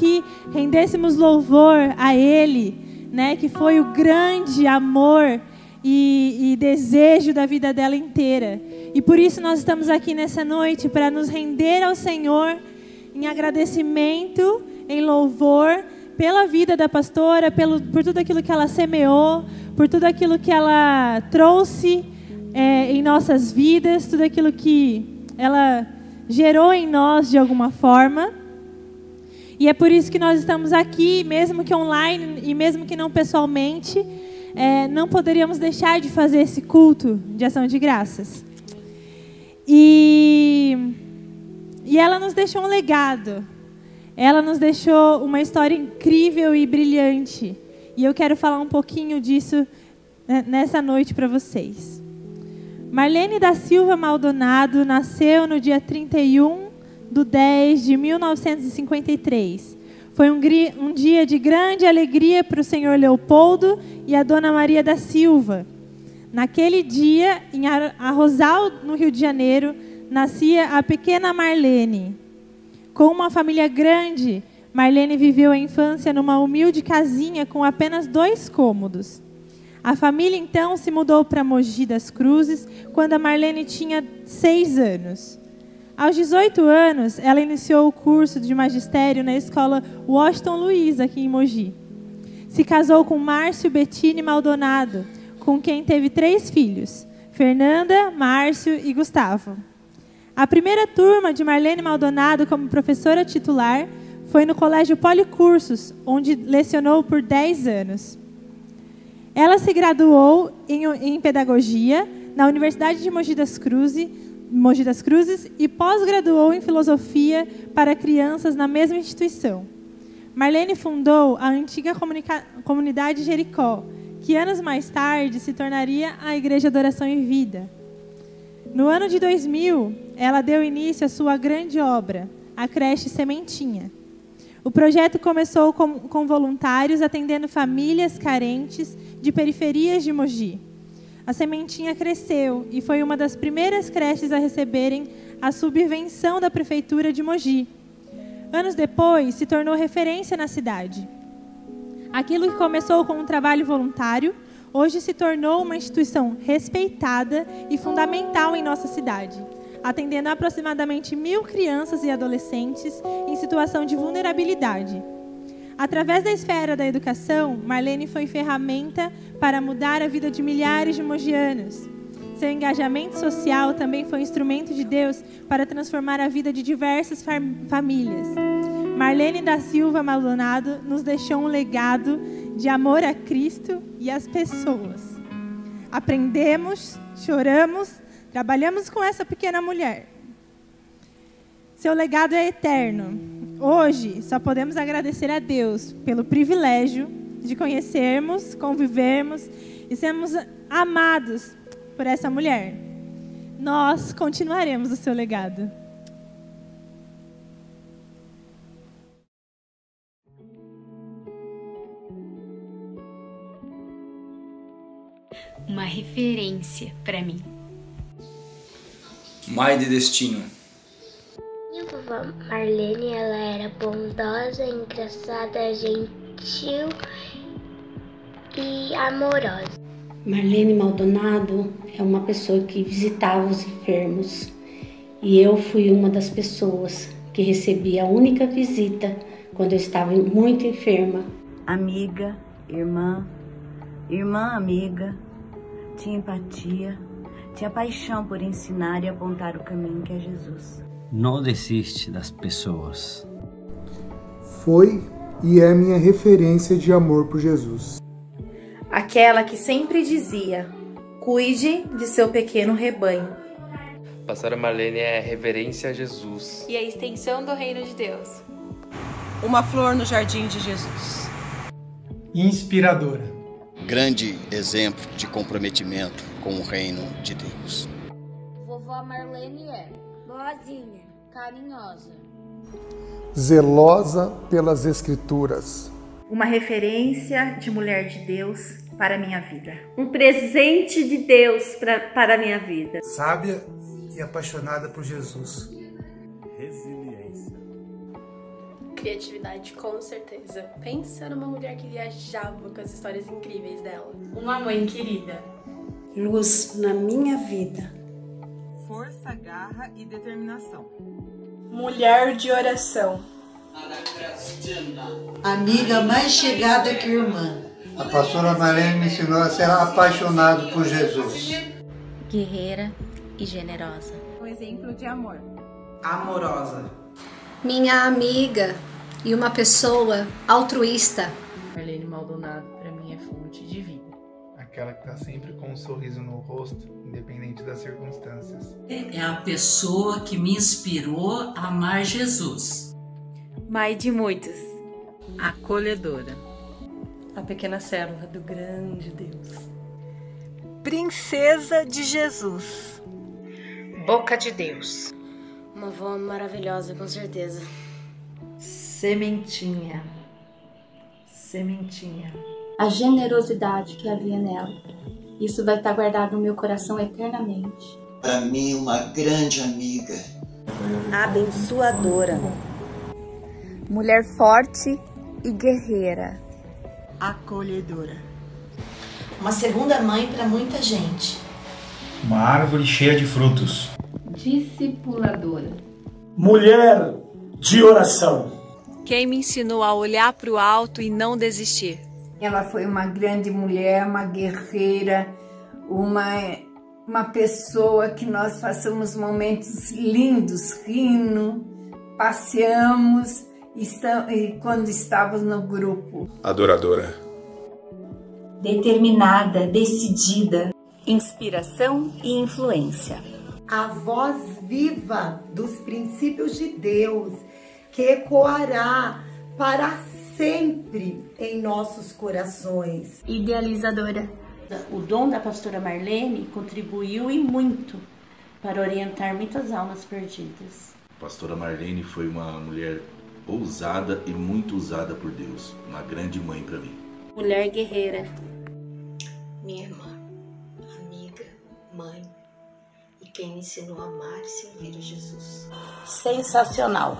aqui rendêssemos louvor a Ele, né? Que foi o grande amor e, e desejo da vida dela inteira. E por isso nós estamos aqui nessa noite para nos render ao Senhor em agradecimento, em louvor pela vida da pastora, pelo, por tudo aquilo que ela semeou, por tudo aquilo que ela trouxe é, em nossas vidas, tudo aquilo que ela gerou em nós de alguma forma. E é por isso que nós estamos aqui, mesmo que online e mesmo que não pessoalmente, é, não poderíamos deixar de fazer esse culto de ação de graças. E, e ela nos deixou um legado. Ela nos deixou uma história incrível e brilhante. E eu quero falar um pouquinho disso né, nessa noite para vocês. Marlene da Silva Maldonado nasceu no dia 31 de 10 de 1953. Foi um, um dia de grande alegria para o senhor Leopoldo e a dona Maria da Silva. Naquele dia, em Arrozal, no Rio de Janeiro, nascia a pequena Marlene. Com uma família grande, Marlene viveu a infância numa humilde casinha com apenas dois cômodos. A família então se mudou para Mogi das Cruzes quando a Marlene tinha seis anos. Aos 18 anos, ela iniciou o curso de magistério na escola Washington Luiz, aqui em Mogi. Se casou com Márcio Bettini Maldonado, com quem teve três filhos: Fernanda, Márcio e Gustavo. A primeira turma de Marlene Maldonado como professora titular foi no Colégio Policursos, onde lecionou por 10 anos. Ela se graduou em, em pedagogia na Universidade de Mogi das Cruzes, Mogi das Cruzes e pós-graduou em filosofia para crianças na mesma instituição. Marlene fundou a antiga comunidade Jericó, que anos mais tarde se tornaria a Igreja Adoração e Vida. No ano de 2000, ela deu início à sua grande obra, a creche Sementinha. O projeto começou com, com voluntários atendendo famílias carentes de periferias de Mogi. A sementinha cresceu e foi uma das primeiras creches a receberem a subvenção da prefeitura de Mogi. Anos depois, se tornou referência na cidade. Aquilo que começou com um trabalho voluntário, hoje se tornou uma instituição respeitada e fundamental em nossa cidade, atendendo aproximadamente mil crianças e adolescentes em situação de vulnerabilidade. Através da esfera da educação, Marlene foi ferramenta para mudar a vida de milhares de mogianos. Seu engajamento social também foi instrumento de Deus para transformar a vida de diversas famílias. Marlene da Silva Maldonado nos deixou um legado de amor a Cristo e às pessoas. Aprendemos, choramos, trabalhamos com essa pequena mulher. Seu legado é eterno Hoje, só podemos agradecer a Deus pelo privilégio de conhecermos, convivermos e sermos amados por essa mulher. Nós continuaremos o seu legado. Uma referência para mim. Mãe de destino Marlene, ela era bondosa, engraçada, gentil e amorosa. Marlene Maldonado é uma pessoa que visitava os enfermos e eu fui uma das pessoas que recebi a única visita quando eu estava muito enferma. Amiga, irmã, irmã amiga, tinha empatia, tinha paixão por ensinar e apontar o caminho que é Jesus não desiste das pessoas. Foi e é minha referência de amor por Jesus. Aquela que sempre dizia: cuide de seu pequeno rebanho. Pastora Marlene é reverência a Jesus e a extensão do reino de Deus. Uma flor no jardim de Jesus. Inspiradora. Grande exemplo de comprometimento com o reino de Deus. Vovó Marlene é boazinha, carinhosa, zelosa pelas Escrituras. Uma referência de mulher de Deus para a minha vida. Um presente de Deus pra, para a minha vida. Sábia e apaixonada por Jesus. Resiliência. Criatividade, com certeza. Pensa numa mulher que viajava com as histórias incríveis dela. Uma mãe querida. Luz na minha vida. Força, garra e determinação. Mulher de oração. Amiga mais chegada que irmã. A pastora Marlene me ensinou a ser apaixonado por Jesus. Guerreira e generosa. Um exemplo de amor. Amorosa. Minha amiga e uma pessoa altruísta. Marlene Maldonado, para mim, é fonte de vida. Aquela que está sempre com um sorriso no rosto, independente das circunstâncias. É a pessoa que me inspirou a amar Jesus. Mãe de muitos. Acolhedora. A pequena serva do grande Deus. Princesa de Jesus. Boca de Deus. Uma avó maravilhosa, com certeza. Sementinha. Sementinha. A generosidade que havia nela. Isso vai estar guardado no meu coração eternamente. Para mim, uma grande amiga. Abençoadora. Mulher forte e guerreira. Acolhedora. Uma segunda mãe para muita gente. Uma árvore cheia de frutos. Discipuladora. Mulher de oração. Quem me ensinou a olhar para o alto e não desistir. Ela foi uma grande mulher, uma guerreira, uma, uma pessoa que nós passamos momentos lindos, rindo, passeamos e quando estávamos no grupo. Adoradora. Determinada, decidida. Inspiração e influência. A voz viva dos princípios de Deus que ecoará para sempre em nossos corações. Idealizadora. O dom da pastora Marlene contribuiu e muito para orientar muitas almas perdidas. A pastora Marlene foi uma mulher ousada e muito usada por Deus, uma grande mãe para mim. Mulher guerreira. Minha irmã, amiga, mãe e quem me ensinou a amar e servir a Jesus. Sensacional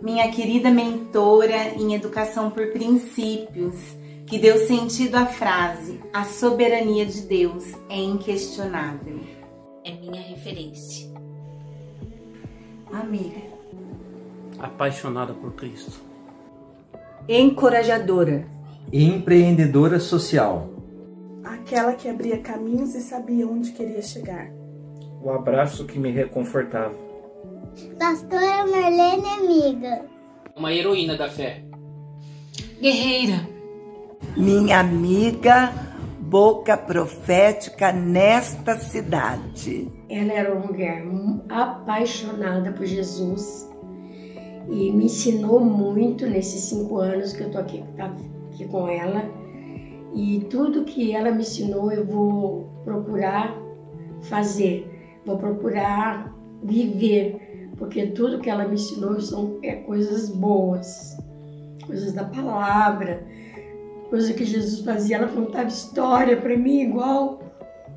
minha querida mentora em educação por princípios, que deu sentido à frase: a soberania de Deus é inquestionável. É minha referência. Amiga. Apaixonada por Cristo. Encorajadora. Empreendedora social. Aquela que abria caminhos e sabia onde queria chegar. O abraço que me reconfortava Pastora Marlene Amiga. Uma heroína da fé. Guerreira. Minha amiga, boca profética nesta cidade. Ela era uma mulher apaixonada por Jesus e me ensinou muito nesses cinco anos que eu tô aqui, tá aqui com ela. E tudo que ela me ensinou eu vou procurar fazer, vou procurar viver porque tudo que ela me ensinou são é, coisas boas, coisas da palavra, coisa que Jesus fazia. Ela contava história para mim igual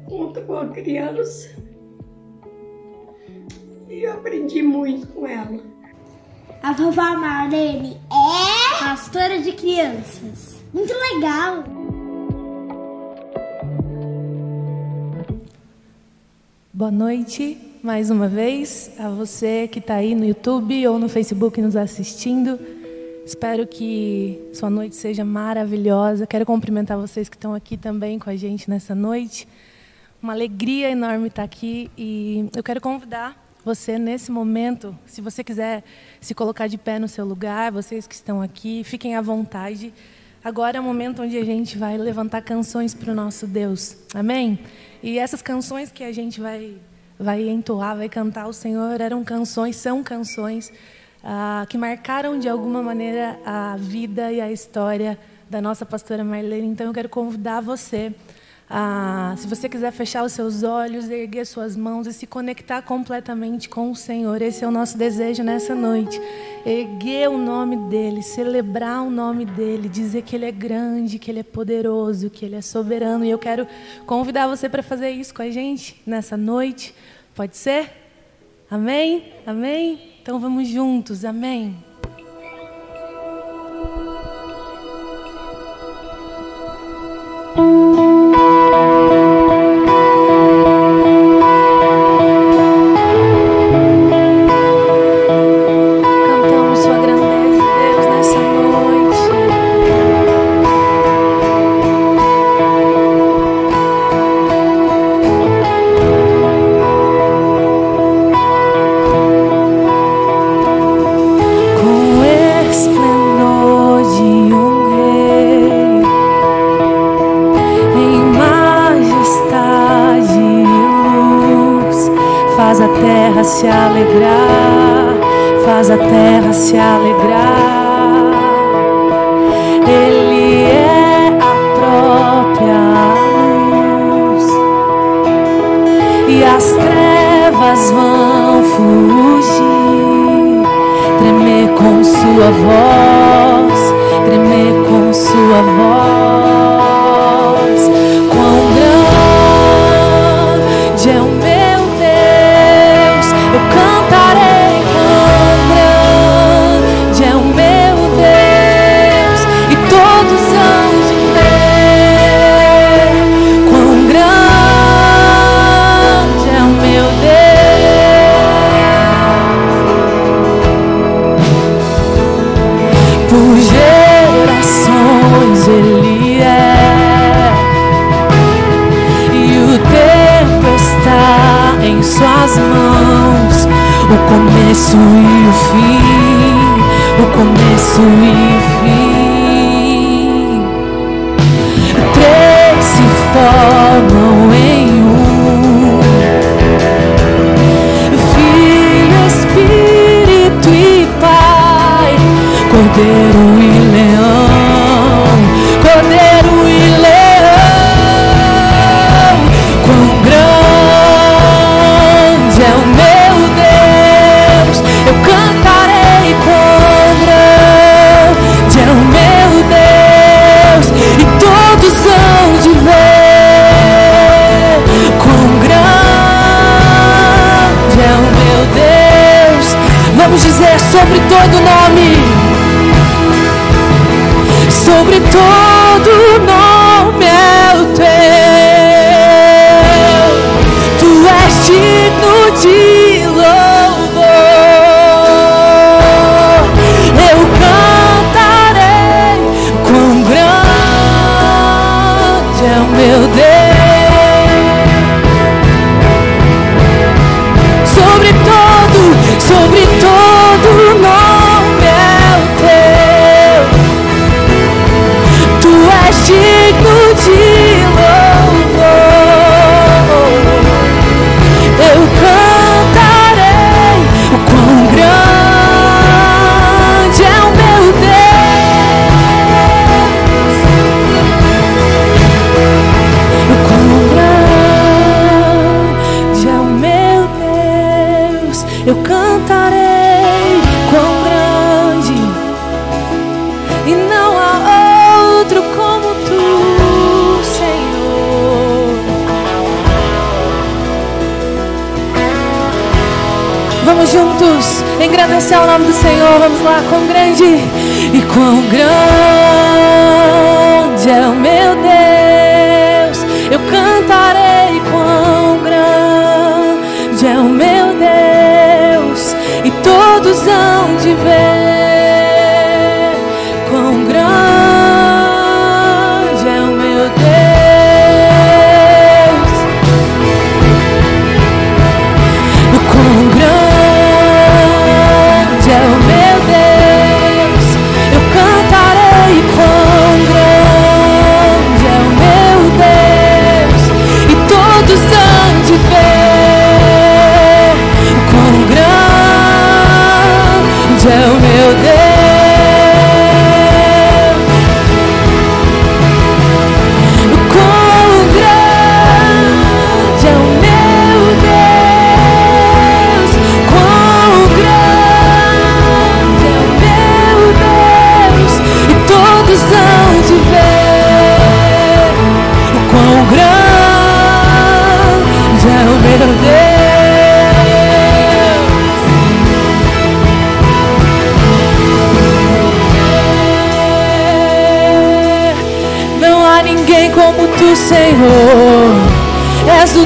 conta com a criança. E eu aprendi muito com ela. A vovó Marlene é pastora de crianças. Muito legal. Boa noite mais uma vez a você que está aí no YouTube ou no Facebook nos assistindo. Espero que sua noite seja maravilhosa. Quero cumprimentar vocês que estão aqui também com a gente nessa noite. Uma alegria enorme estar aqui e eu quero convidar você nesse momento, se você quiser se colocar de pé no seu lugar, vocês que estão aqui, fiquem à vontade. Agora é o momento onde a gente vai levantar canções para o nosso Deus. Amém? E essas canções que a gente vai vai entoar, vai cantar o Senhor, eram canções, são canções ah, que marcaram de alguma maneira a vida e a história da nossa pastora Marlene. Então eu quero convidar você ah, se você quiser fechar os seus olhos, erguer suas mãos e se conectar completamente com o Senhor, esse é o nosso desejo nessa noite. Erguer o nome dEle, celebrar o nome dEle, dizer que Ele é grande, que Ele é poderoso, que Ele é soberano. E eu quero convidar você para fazer isso com a gente nessa noite. Pode ser? Amém? Amém? Então vamos juntos, amém?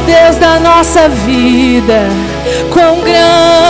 Deus da nossa vida. Quão grande,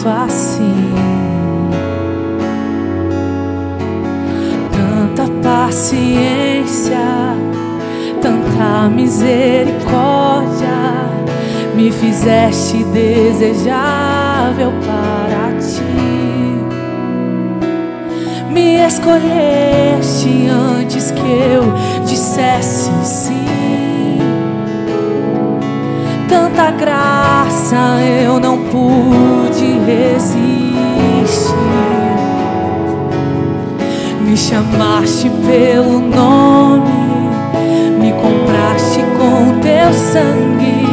tanto assim. Tanta paciência, tanta misericórdia, me fizeste desejável para ti. Me escolheste antes que eu dissesse sim. Tanta graça eu não pude existe. Me chamaste pelo nome, me compraste com teu sangue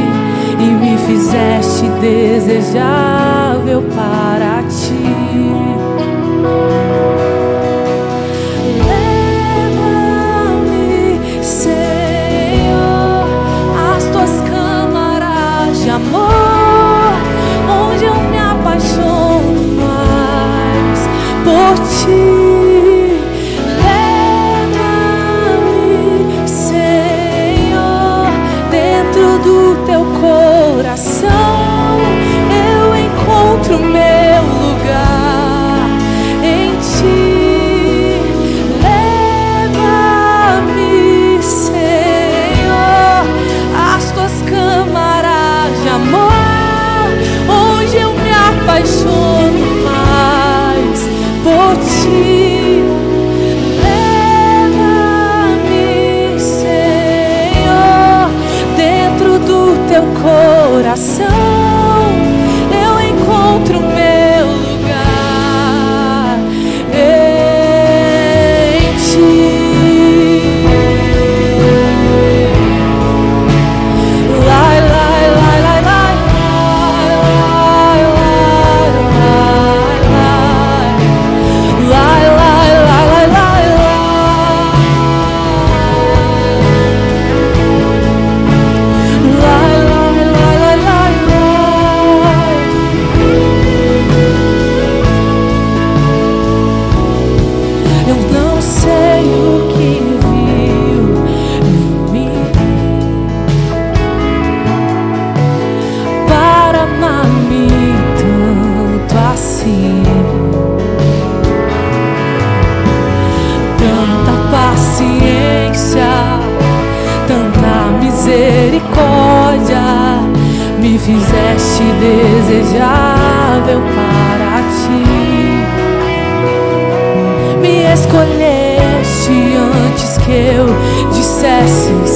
e me fizeste desejável para ti. 我 Oh. fizeste desejável para ti. Me escolheste antes que eu dissesse.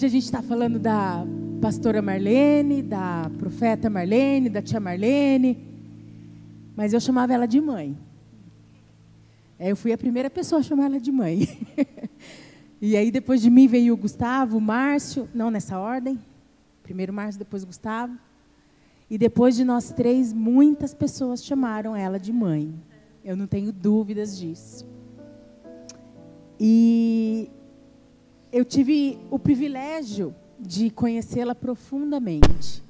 Hoje a gente está falando da pastora Marlene, da profeta Marlene, da tia Marlene, mas eu chamava ela de mãe. É, eu fui a primeira pessoa a chamar ela de mãe. e aí depois de mim veio o Gustavo, o Márcio, não nessa ordem. Primeiro Márcio, depois Gustavo. E depois de nós três, muitas pessoas chamaram ela de mãe. Eu não tenho dúvidas disso. E eu tive o privilégio de conhecê-la profundamente.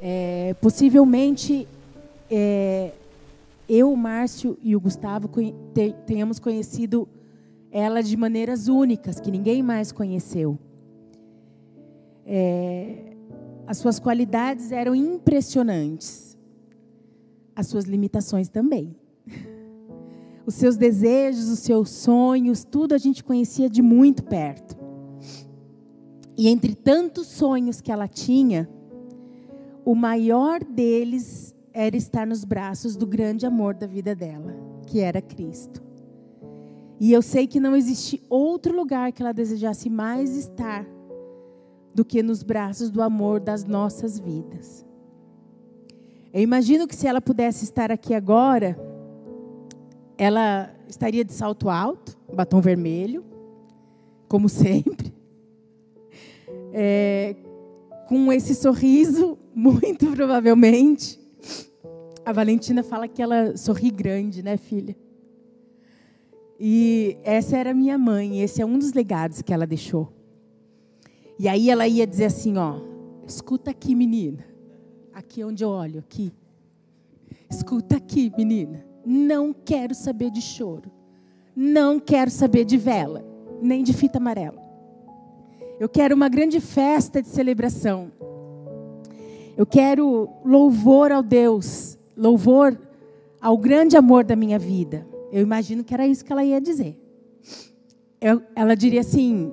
É, possivelmente, é, eu, o Márcio e o Gustavo tenhamos conhecido ela de maneiras únicas, que ninguém mais conheceu. É, as suas qualidades eram impressionantes. As suas limitações também. Os seus desejos, os seus sonhos, tudo a gente conhecia de muito perto. E entre tantos sonhos que ela tinha, o maior deles era estar nos braços do grande amor da vida dela, que era Cristo. E eu sei que não existe outro lugar que ela desejasse mais estar do que nos braços do amor das nossas vidas. Eu imagino que se ela pudesse estar aqui agora, ela estaria de salto alto, batom vermelho, como sempre, é, com esse sorriso, muito provavelmente. A Valentina fala que ela sorri grande, né, filha? E essa era minha mãe, esse é um dos legados que ela deixou. E aí ela ia dizer assim, ó, escuta aqui, menina. Aqui onde eu olho, aqui. Escuta aqui, menina. Não quero saber de choro. Não quero saber de vela, nem de fita amarela. Eu quero uma grande festa de celebração. Eu quero louvor ao Deus, louvor ao grande amor da minha vida. Eu imagino que era isso que ela ia dizer. Eu, ela diria assim: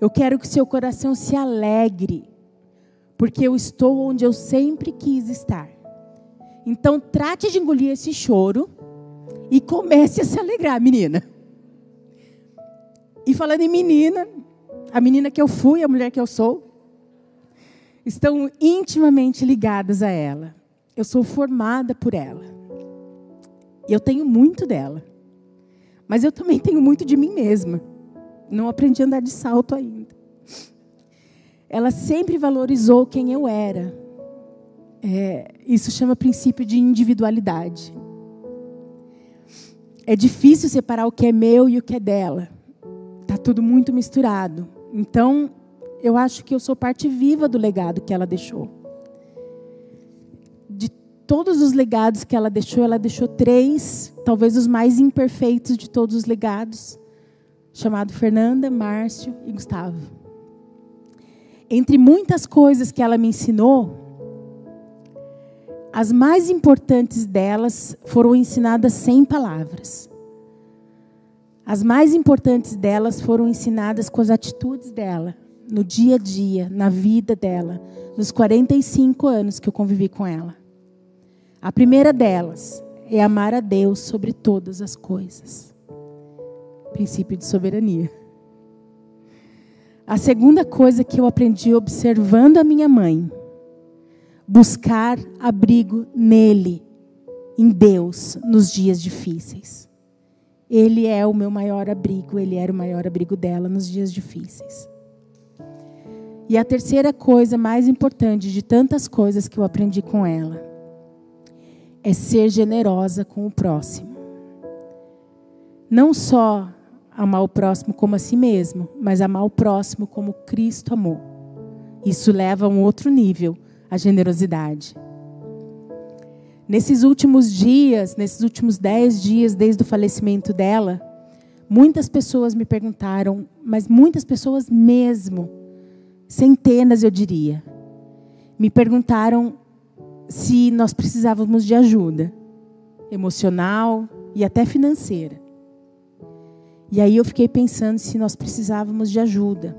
eu quero que seu coração se alegre, porque eu estou onde eu sempre quis estar. Então, trate de engolir esse choro e comece a se alegrar, menina. E falando em menina, a menina que eu fui, a mulher que eu sou, estão intimamente ligadas a ela. Eu sou formada por ela. E eu tenho muito dela. Mas eu também tenho muito de mim mesma. Não aprendi a andar de salto ainda. Ela sempre valorizou quem eu era. É, isso chama princípio de individualidade. É difícil separar o que é meu e o que é dela. Tá tudo muito misturado. Então, eu acho que eu sou parte viva do legado que ela deixou. De todos os legados que ela deixou, ela deixou três, talvez os mais imperfeitos de todos os legados chamado Fernanda, Márcio e Gustavo. Entre muitas coisas que ela me ensinou, as mais importantes delas foram ensinadas sem palavras. As mais importantes delas foram ensinadas com as atitudes dela, no dia a dia, na vida dela, nos 45 anos que eu convivi com ela. A primeira delas é amar a Deus sobre todas as coisas princípio de soberania. A segunda coisa que eu aprendi observando a minha mãe, buscar abrigo nele, em Deus, nos dias difíceis. Ele é o meu maior abrigo, ele era o maior abrigo dela nos dias difíceis. E a terceira coisa mais importante de tantas coisas que eu aprendi com ela é ser generosa com o próximo. Não só amar o próximo como a si mesmo, mas amar o próximo como Cristo amou. Isso leva a um outro nível, a generosidade. Nesses últimos dias, nesses últimos dez dias desde o falecimento dela, muitas pessoas me perguntaram, mas muitas pessoas mesmo, centenas eu diria, me perguntaram se nós precisávamos de ajuda emocional e até financeira. E aí eu fiquei pensando se nós precisávamos de ajuda.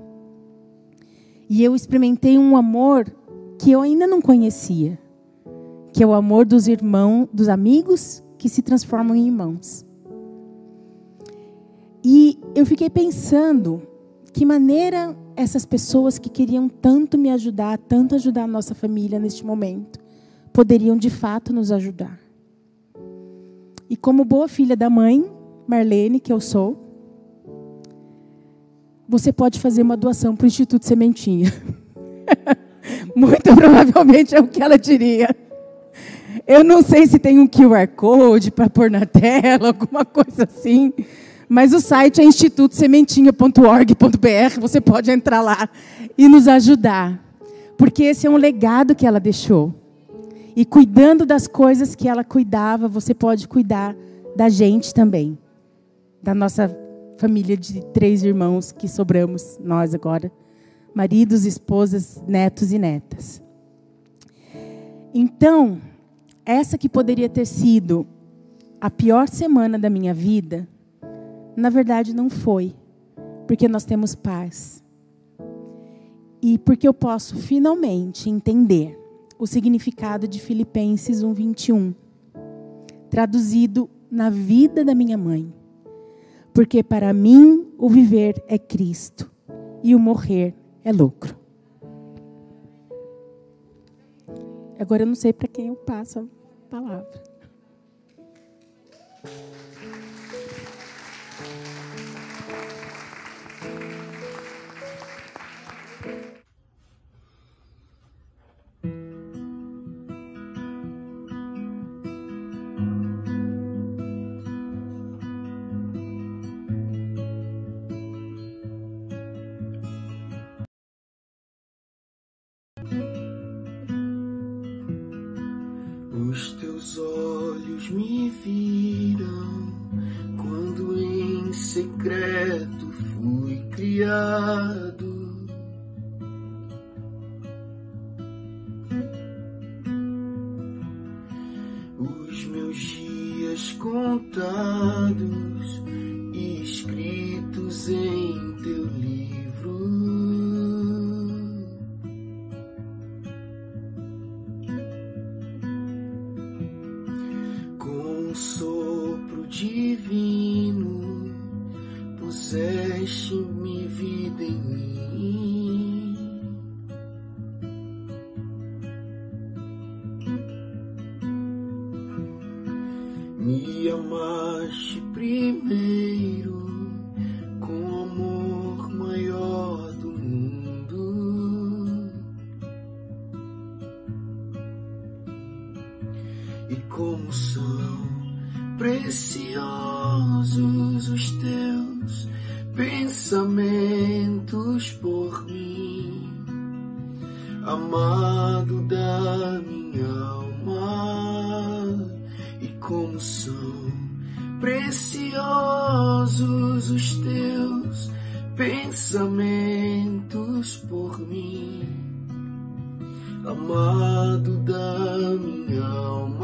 E eu experimentei um amor que eu ainda não conhecia, que é o amor dos irmãos, dos amigos que se transformam em irmãos. E eu fiquei pensando que maneira essas pessoas que queriam tanto me ajudar, tanto ajudar a nossa família neste momento, poderiam de fato nos ajudar. E como boa filha da mãe, Marlene, que eu sou, você pode fazer uma doação para o Instituto Sementinha. Muito provavelmente é o que ela diria. Eu não sei se tem um QR Code para pôr na tela, alguma coisa assim. Mas o site é institutosementinha.org.br. Você pode entrar lá e nos ajudar. Porque esse é um legado que ela deixou. E cuidando das coisas que ela cuidava, você pode cuidar da gente também. Da nossa família de três irmãos que sobramos, nós agora. Maridos, esposas, netos e netas. Então, essa que poderia ter sido a pior semana da minha vida, na verdade não foi, porque nós temos paz. E porque eu posso finalmente entender o significado de Filipenses 1:21, traduzido na vida da minha mãe. Porque para mim o viver é Cristo e o morrer é lucro. Agora eu não sei para quem eu passo a palavra. Viram quando em secreto fui criado. Os meus dias contados, preciosos os teus pensamentos por mim, amado da minha alma. E como são preciosos os teus pensamentos por mim, amado da minha alma.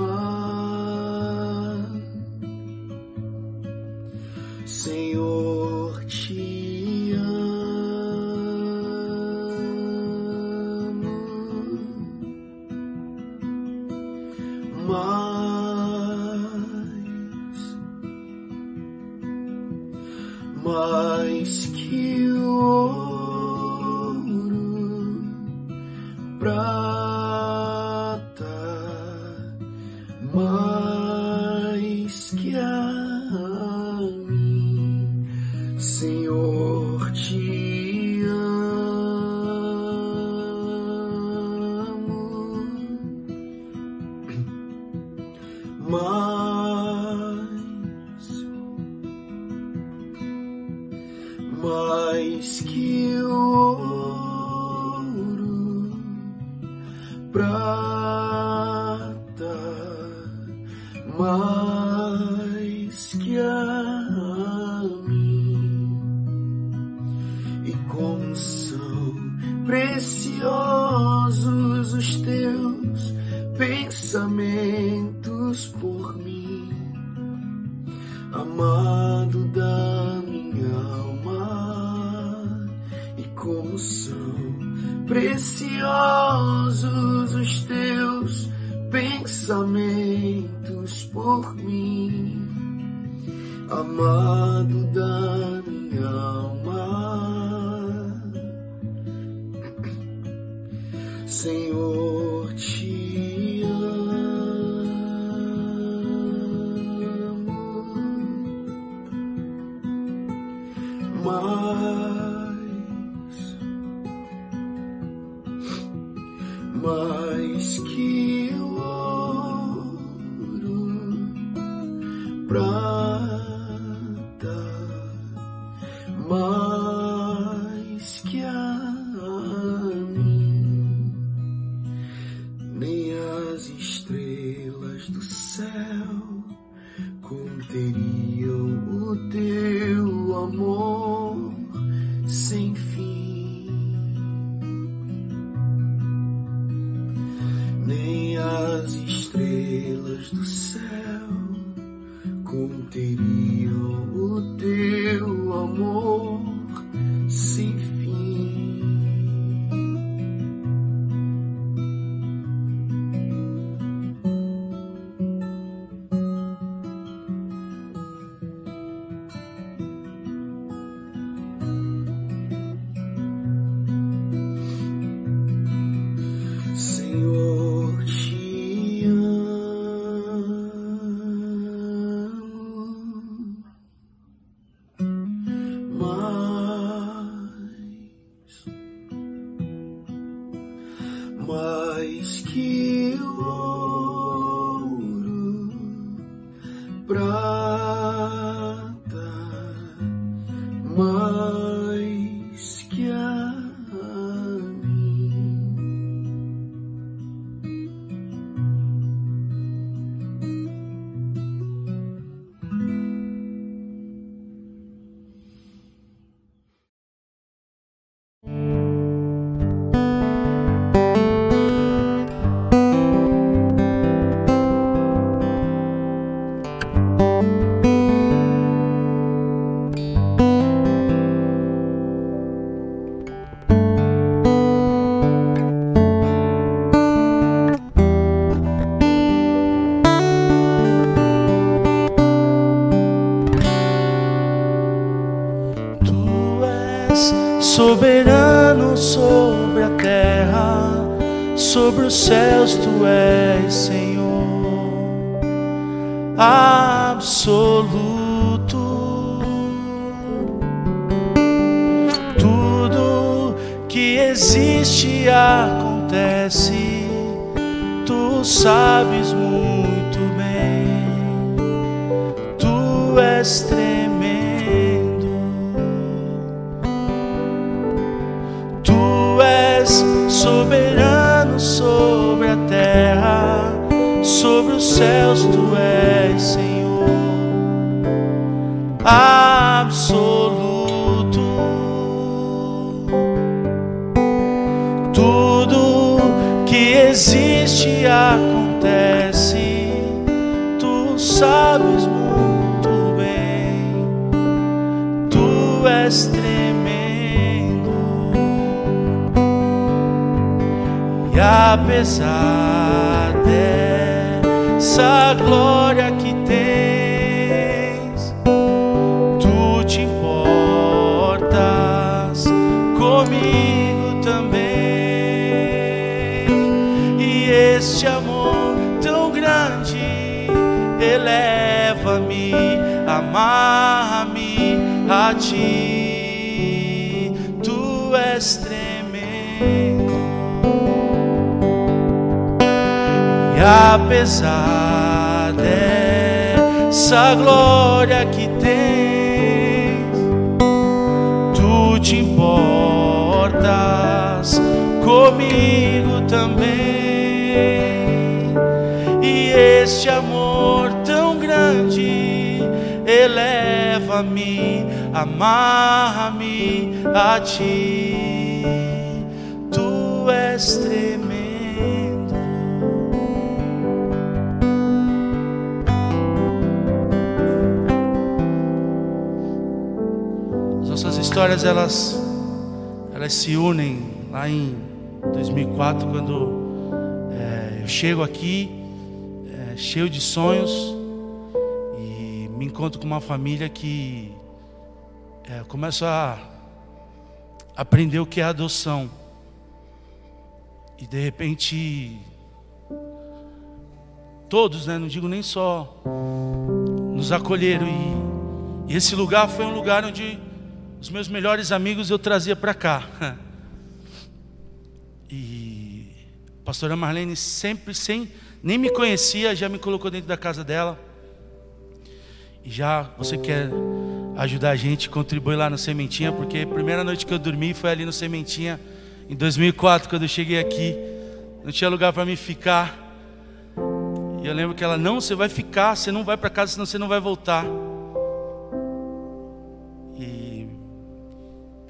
Se unem lá em 2004 quando é, eu chego aqui cheio de sonhos e me encontro com uma família que é, começo a aprender o que é adoção. E de repente, todos, né, não digo nem só, nos acolheram. E, e esse lugar foi um lugar onde os meus melhores amigos eu trazia para cá. E a pastora Marlene sempre, sem nem me conhecia, já me colocou dentro da casa dela. E já você quer ajudar a gente, contribui lá no Sementinha, porque a primeira noite que eu dormi foi ali no Sementinha, em 2004, quando eu cheguei aqui. Não tinha lugar para mim ficar. E eu lembro que ela, não, você vai ficar, você não vai para casa, senão você não vai voltar.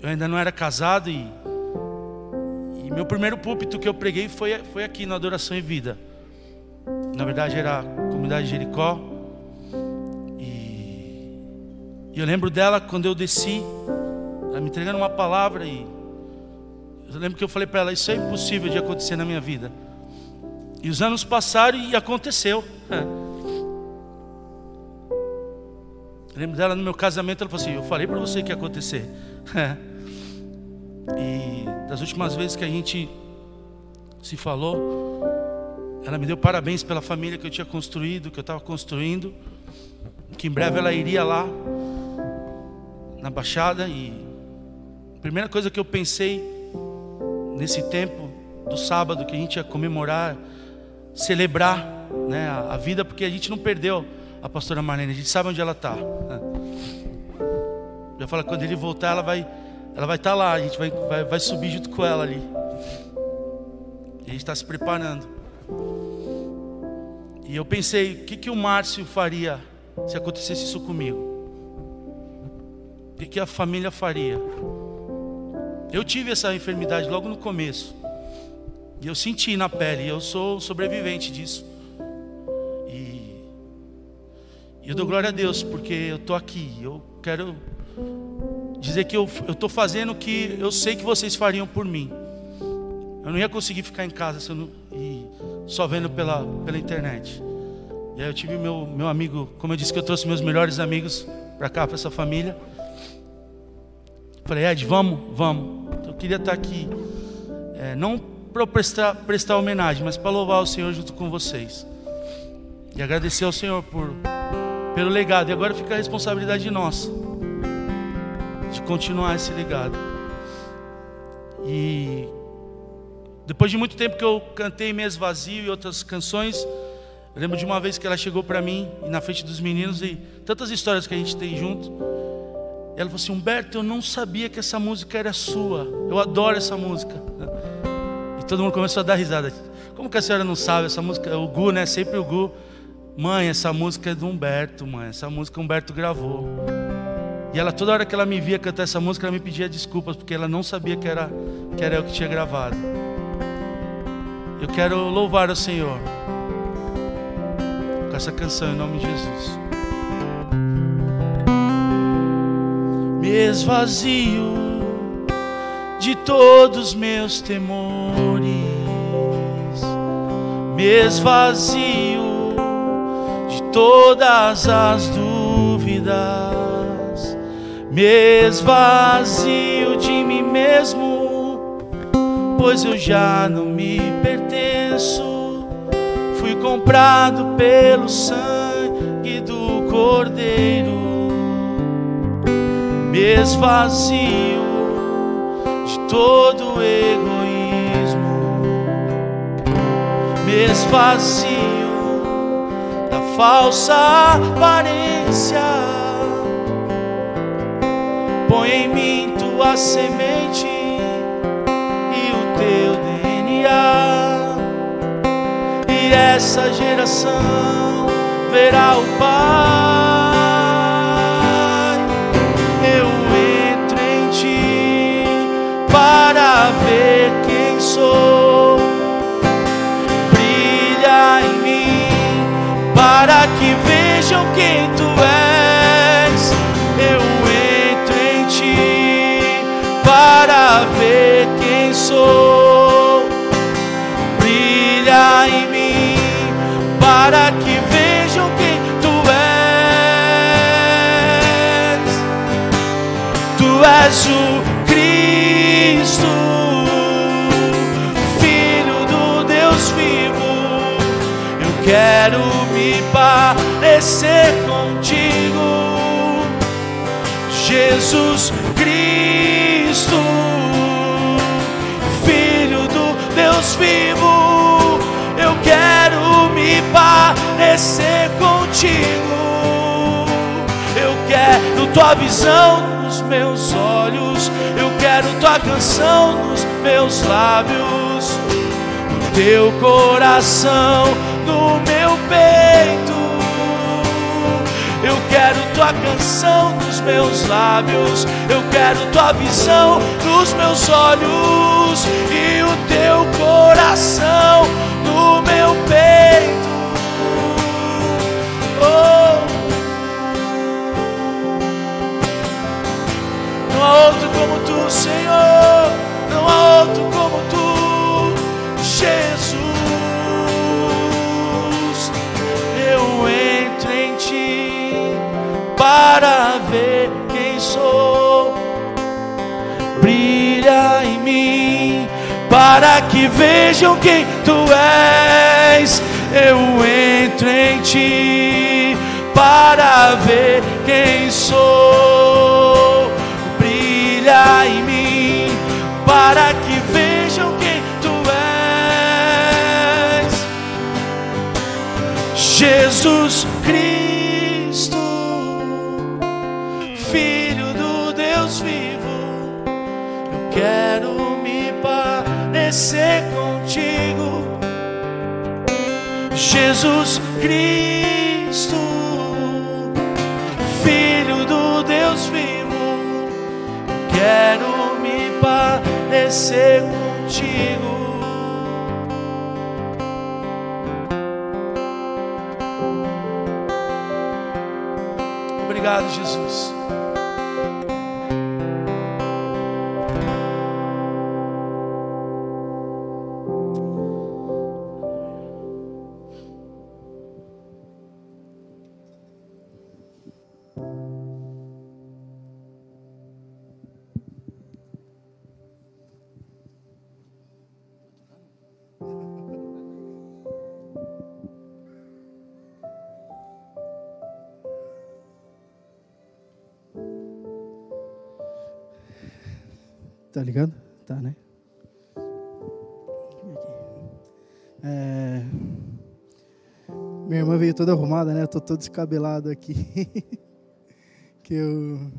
Eu ainda não era casado e, e meu primeiro púlpito que eu preguei foi, foi aqui no Adoração e Vida. Na verdade era a comunidade de Jericó. E eu lembro dela quando eu desci, ela me entregando uma palavra e eu lembro que eu falei para ela: Isso é impossível de acontecer na minha vida. E os anos passaram e aconteceu. Eu lembro dela no meu casamento, ela falou assim: Eu falei para você que ia acontecer. E das últimas vezes que a gente se falou, ela me deu parabéns pela família que eu tinha construído, que eu estava construindo, que em breve ela iria lá na Baixada e a primeira coisa que eu pensei nesse tempo do sábado que a gente ia comemorar, celebrar né, a, a vida, porque a gente não perdeu a pastora Marlene, a gente sabe onde ela está. Né? Eu falo quando ele voltar, ela vai, ela vai estar tá lá, a gente vai, vai, vai subir junto com ela ali. E a gente está se preparando. E eu pensei, o que, que o Márcio faria se acontecesse isso comigo? O que a família faria? Eu tive essa enfermidade logo no começo. E eu senti na pele, eu sou sobrevivente disso. E, eu dou glória a Deus, porque eu estou aqui. Eu quero dizer que eu estou fazendo o que eu sei que vocês fariam por mim. Eu não ia conseguir ficar em casa e só vendo pela, pela internet. E aí eu tive meu, meu amigo, como eu disse que eu trouxe meus melhores amigos para cá, para essa família. Falei, Ed, vamos, vamos. Eu queria estar aqui, é, não para prestar, prestar homenagem, mas para louvar o Senhor junto com vocês. E agradecer ao Senhor por, pelo legado. E agora fica a responsabilidade nossa de continuar esse legado. E depois de muito tempo que eu cantei Mês Vazio e outras canções, eu lembro de uma vez que ela chegou para mim, na frente dos meninos, e tantas histórias que a gente tem junto. Ela falou assim: Humberto, eu não sabia que essa música era sua. Eu adoro essa música. E todo mundo começou a dar risada. Como que a senhora não sabe? Essa música, é o Gu, né? Sempre o Gu. Mãe, essa música é do Humberto, mãe. Essa música o Humberto gravou. E ela, toda hora que ela me via cantar essa música, ela me pedia desculpas, porque ela não sabia que era, que era eu que tinha gravado. Eu quero louvar o Senhor com essa canção em nome de Jesus. me esvazio de todos meus temores, me esvazio de todas as dúvidas, me esvazio de mim mesmo, pois eu já não me pertenço, fui comprado pelo sangue do Cordeiro. Me esvazio de todo egoísmo, me esvazio da falsa aparência. Põe em mim tua semente e o teu DNA, e essa geração verá o Pai. para ver quem sou. Brilha em mim para que vejam quem tu parecer contigo, Jesus Cristo, Filho do Deus vivo. Eu quero me parecer contigo. Eu quero tua visão nos meus olhos. Eu quero tua canção nos meus lábios. O teu coração no meu peito. Quero tua canção nos meus lábios. Eu quero tua visão nos meus olhos. E o teu coração no meu peito. Oh. Não há outro como tu, Senhor. Não há outro como tu, Jesus. Para ver quem sou. Brilha em mim para que vejam quem tu és. Eu entro em ti para ver quem sou. Brilha em mim para que vejam quem tu és. Jesus Filho do Deus vivo, eu quero me parecer contigo. Jesus Cristo, Filho do Deus vivo, eu quero me parecer contigo. Obrigado, Jesus. Tá ligado? Tá, né? É... Minha irmã veio toda arrumada, né? Eu tô todo descabelado aqui. que eu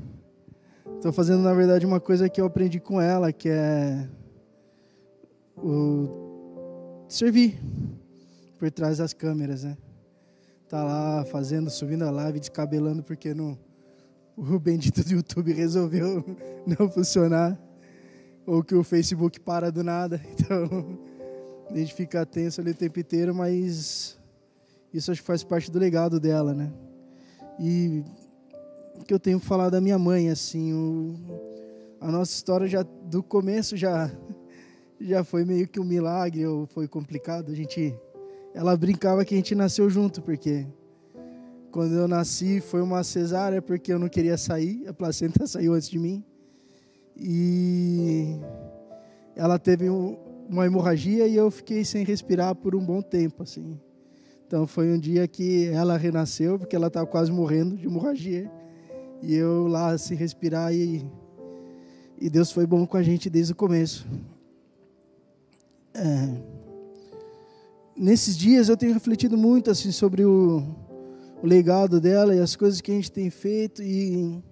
tô fazendo, na verdade, uma coisa que eu aprendi com ela, que é o servir por trás das câmeras, né? Tá lá fazendo, subindo a live, descabelando, porque no, o bendito do YouTube resolveu não funcionar ou que o Facebook para do nada. Então, a gente fica tenso ali o tempo inteiro, mas isso acho que faz parte do legado dela, né? E o que eu tenho falado da minha mãe, assim, o, a nossa história já do começo já já foi meio que um milagre ou foi complicado. A gente ela brincava que a gente nasceu junto, porque quando eu nasci foi uma cesárea porque eu não queria sair, a placenta saiu antes de mim. E ela teve uma hemorragia e eu fiquei sem respirar por um bom tempo, assim. Então foi um dia que ela renasceu, porque ela estava quase morrendo de hemorragia. E eu lá sem respirar e, e Deus foi bom com a gente desde o começo. É, nesses dias eu tenho refletido muito assim sobre o, o legado dela e as coisas que a gente tem feito e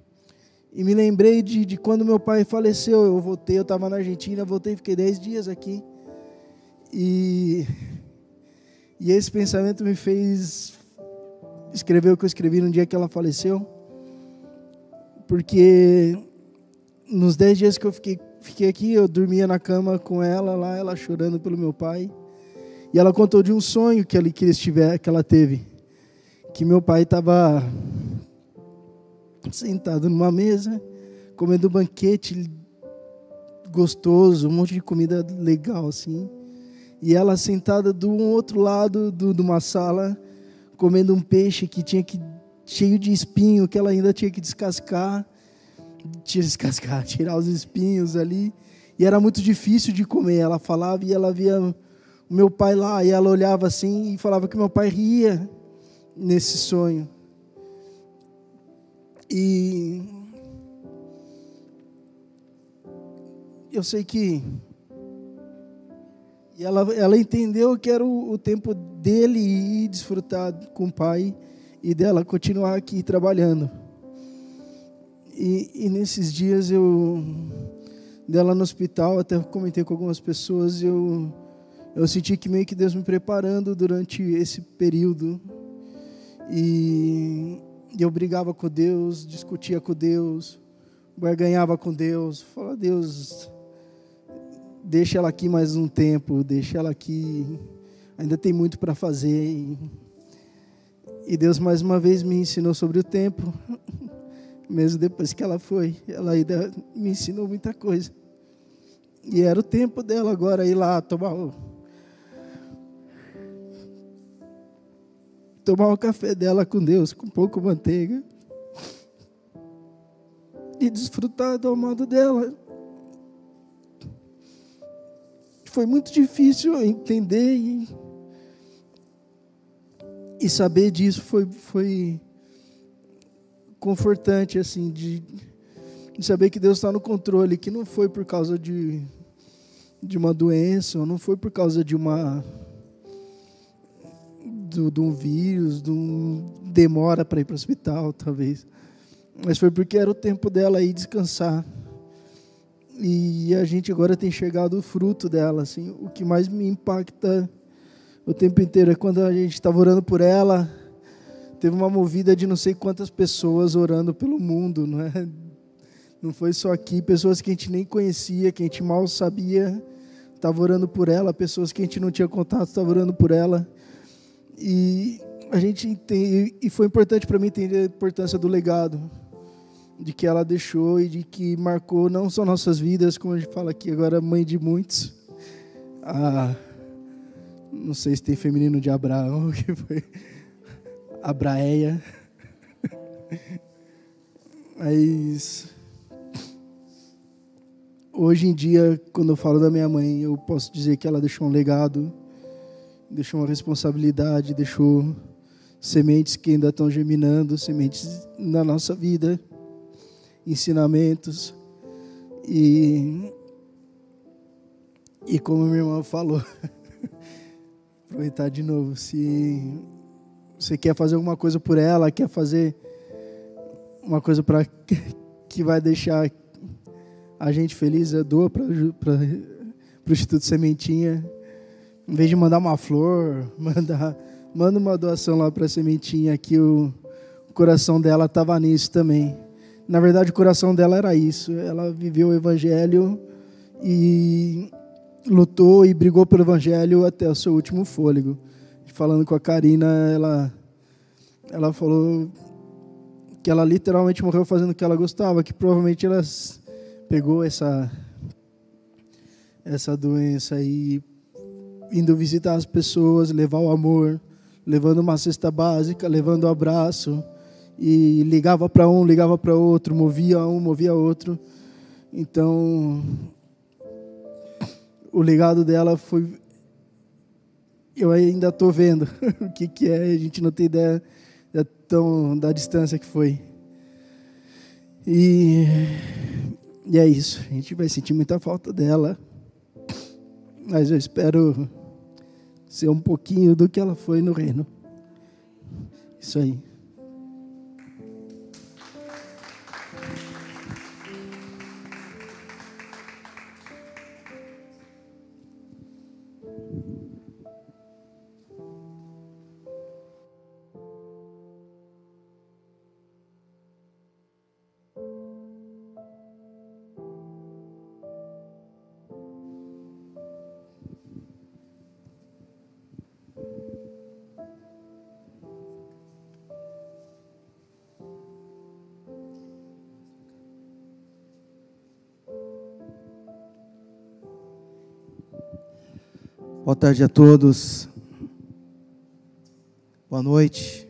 e me lembrei de, de quando meu pai faleceu. Eu voltei, eu estava na Argentina, voltei, fiquei dez dias aqui. E, e esse pensamento me fez escrever o que eu escrevi no dia que ela faleceu. Porque nos dez dias que eu fiquei, fiquei aqui, eu dormia na cama com ela lá, ela chorando pelo meu pai. E ela contou de um sonho que, ela, que, eles tiver, que ela teve. Que meu pai estava sentado numa mesa, comendo um banquete gostoso, um monte de comida legal assim. E ela sentada do outro lado do, de uma sala, comendo um peixe que tinha que cheio de espinho, que ela ainda tinha que descascar, descascar, tirar os espinhos ali. E era muito difícil de comer. Ela falava e ela via o meu pai lá, e ela olhava assim e falava que meu pai ria nesse sonho. E eu sei que ela, ela entendeu que era o, o tempo dele ir desfrutar com o pai e dela continuar aqui trabalhando. E, e nesses dias eu dela no hospital, até comentei com algumas pessoas, eu eu senti que meio que Deus me preparando durante esse período. E eu brigava com Deus, discutia com Deus, barganhava com Deus, falava, Deus, deixa ela aqui mais um tempo, deixa ela aqui, ainda tem muito para fazer. E Deus mais uma vez me ensinou sobre o tempo, mesmo depois que ela foi, ela ainda me ensinou muita coisa. E era o tempo dela agora ir lá tomar tomar o café dela com Deus, com pouco manteiga, e desfrutar do amado dela. Foi muito difícil entender e, e saber disso foi, foi confortante, assim, de, de saber que Deus está no controle, que não foi por causa de, de uma doença, ou não foi por causa de uma do, de um vírus, de um demora para ir para o hospital, talvez. Mas foi porque era o tempo dela ir descansar. E a gente agora tem chegado o fruto dela. Assim, o que mais me impacta o tempo inteiro é quando a gente estava orando por ela. Teve uma movida de não sei quantas pessoas orando pelo mundo, não é? Não foi só aqui, pessoas que a gente nem conhecia, que a gente mal sabia, estava orando por ela, pessoas que a gente não tinha contato, estava orando por ela. E a gente entende, e foi importante para mim entender a importância do legado de que ela deixou e de que marcou não só nossas vidas, como a gente fala aqui agora, mãe de muitos. Ah, não sei se tem feminino de Abraão, que foi Abraéia. Mas hoje em dia, quando eu falo da minha mãe, eu posso dizer que ela deixou um legado deixou uma responsabilidade, deixou sementes que ainda estão germinando, sementes na nossa vida, ensinamentos. E, e como minha irmã falou, aproveitar de novo, se você quer fazer alguma coisa por ela, quer fazer uma coisa para que vai deixar a gente feliz, doa para o Instituto Sementinha em vez de mandar uma flor, mandar, manda uma doação lá para a sementinha, que o, o coração dela estava nisso também. Na verdade, o coração dela era isso. Ela viveu o evangelho e lutou e brigou pelo evangelho até o seu último fôlego. Falando com a Karina, ela ela falou que ela literalmente morreu fazendo o que ela gostava, que provavelmente ela pegou essa essa doença e indo visitar as pessoas, levar o amor, levando uma cesta básica, levando o abraço, e ligava para um, ligava para outro, movia um, movia outro. Então, o legado dela foi. Eu ainda estou vendo o que, que é, a gente não tem ideia da, tão, da distância que foi. E, e é isso, a gente vai sentir muita falta dela, mas eu espero ser um pouquinho do que ela foi no reino. Isso aí. Tarde a todos. Boa noite.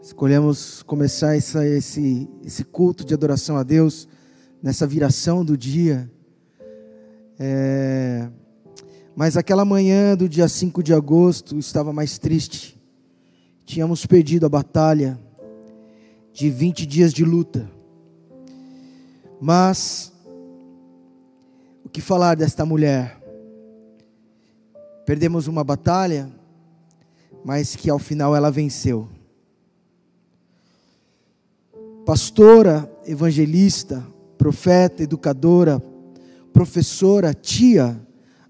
Escolhemos começar essa, esse, esse culto de adoração a Deus nessa viração do dia. É, Mas aquela manhã do dia 5 de agosto estava mais triste. Tínhamos perdido a batalha de 20 dias de luta. Mas o que falar desta mulher? Perdemos uma batalha, mas que ao final ela venceu. Pastora, evangelista, profeta, educadora, professora, tia,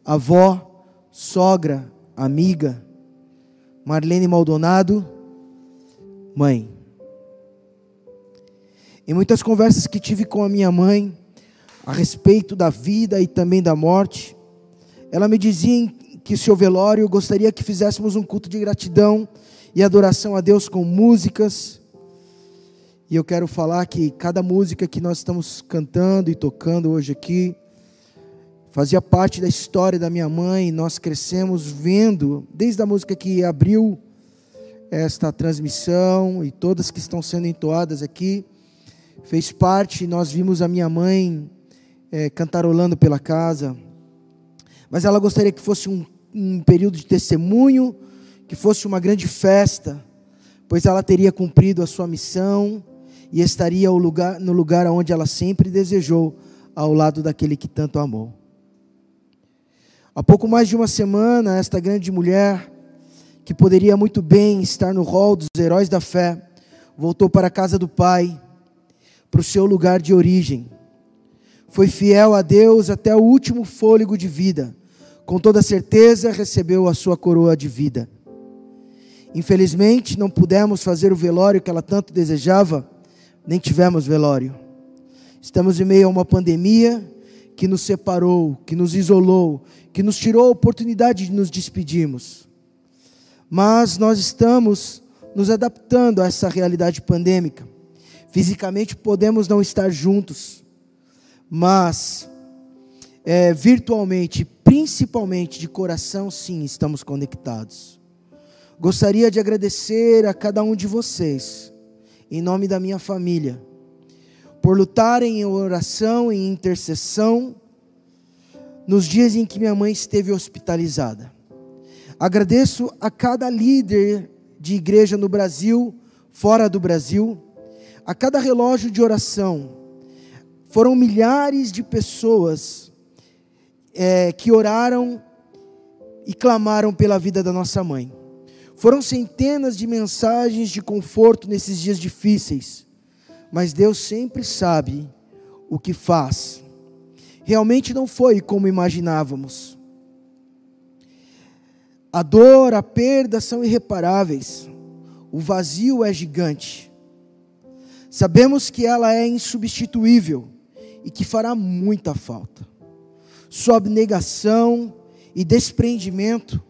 avó, sogra, amiga, Marlene Maldonado, mãe. Em muitas conversas que tive com a minha mãe a respeito da vida e também da morte, ela me dizia que seu velório gostaria que fizéssemos um culto de gratidão e adoração a Deus com músicas. E eu quero falar que cada música que nós estamos cantando e tocando hoje aqui fazia parte da história da minha mãe. Nós crescemos vendo, desde a música que abriu esta transmissão e todas que estão sendo entoadas aqui, fez parte. Nós vimos a minha mãe é, cantarolando pela casa, mas ela gostaria que fosse um um período de testemunho, que fosse uma grande festa, pois ela teria cumprido a sua missão e estaria lugar, no lugar onde ela sempre desejou, ao lado daquele que tanto amou. Há pouco mais de uma semana, esta grande mulher, que poderia muito bem estar no rol dos heróis da fé, voltou para a casa do Pai, para o seu lugar de origem. Foi fiel a Deus até o último fôlego de vida com toda certeza recebeu a sua coroa de vida. Infelizmente, não pudemos fazer o velório que ela tanto desejava, nem tivemos velório. Estamos em meio a uma pandemia que nos separou, que nos isolou, que nos tirou a oportunidade de nos despedirmos. Mas nós estamos nos adaptando a essa realidade pandêmica. Fisicamente podemos não estar juntos, mas é, virtualmente principalmente de coração, sim, estamos conectados. Gostaria de agradecer a cada um de vocês, em nome da minha família, por lutarem em oração e intercessão nos dias em que minha mãe esteve hospitalizada. Agradeço a cada líder de igreja no Brasil, fora do Brasil, a cada relógio de oração. Foram milhares de pessoas é, que oraram e clamaram pela vida da nossa mãe. Foram centenas de mensagens de conforto nesses dias difíceis, mas Deus sempre sabe o que faz. Realmente não foi como imaginávamos. A dor, a perda são irreparáveis. O vazio é gigante. Sabemos que ela é insubstituível e que fará muita falta sua abnegação e desprendimento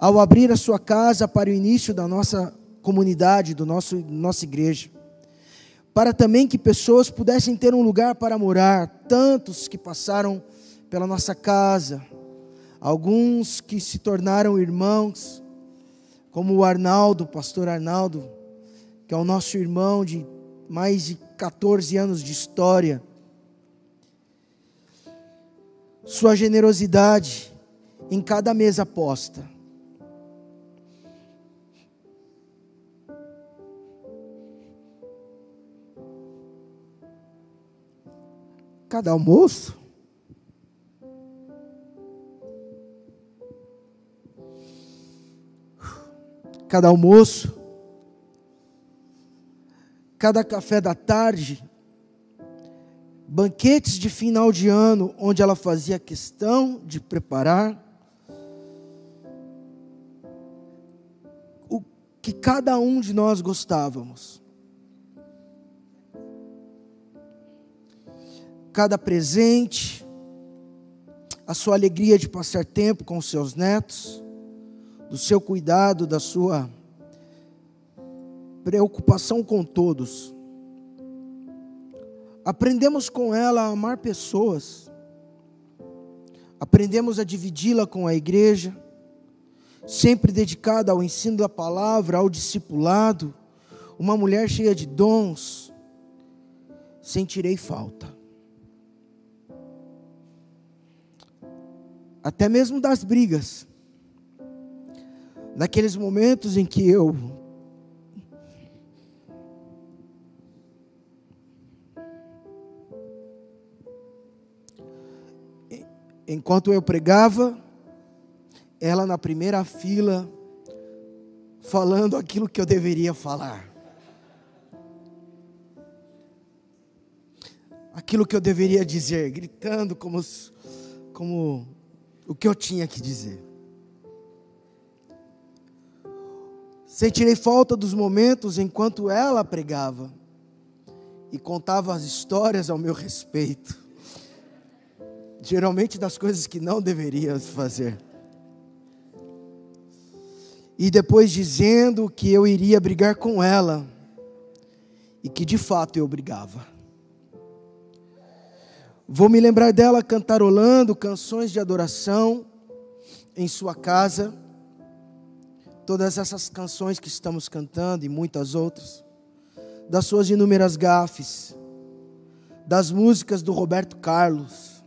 ao abrir a sua casa para o início da nossa comunidade, do nosso nossa igreja. Para também que pessoas pudessem ter um lugar para morar, tantos que passaram pela nossa casa, alguns que se tornaram irmãos, como o Arnaldo, o pastor Arnaldo, que é o nosso irmão de mais de 14 anos de história sua generosidade em cada mesa posta. Cada almoço. Cada almoço. Cada café da tarde banquetes de final de ano, onde ela fazia questão de preparar o que cada um de nós gostávamos. Cada presente, a sua alegria de passar tempo com seus netos, do seu cuidado, da sua preocupação com todos. Aprendemos com ela a amar pessoas. Aprendemos a dividi-la com a igreja, sempre dedicada ao ensino da palavra, ao discipulado. Uma mulher cheia de dons. Sentirei falta. até mesmo das brigas, naqueles momentos em que eu enquanto eu pregava, ela na primeira fila, falando aquilo que eu deveria falar. Aquilo que eu deveria dizer, gritando como, como o que eu tinha que dizer. Sentirei falta dos momentos enquanto ela pregava e contava as histórias ao meu respeito. Geralmente das coisas que não deveria fazer e depois dizendo que eu iria brigar com ela, e que de fato eu brigava. Vou me lembrar dela cantarolando canções de adoração em sua casa, todas essas canções que estamos cantando e muitas outras, das suas inúmeras gafes, das músicas do Roberto Carlos.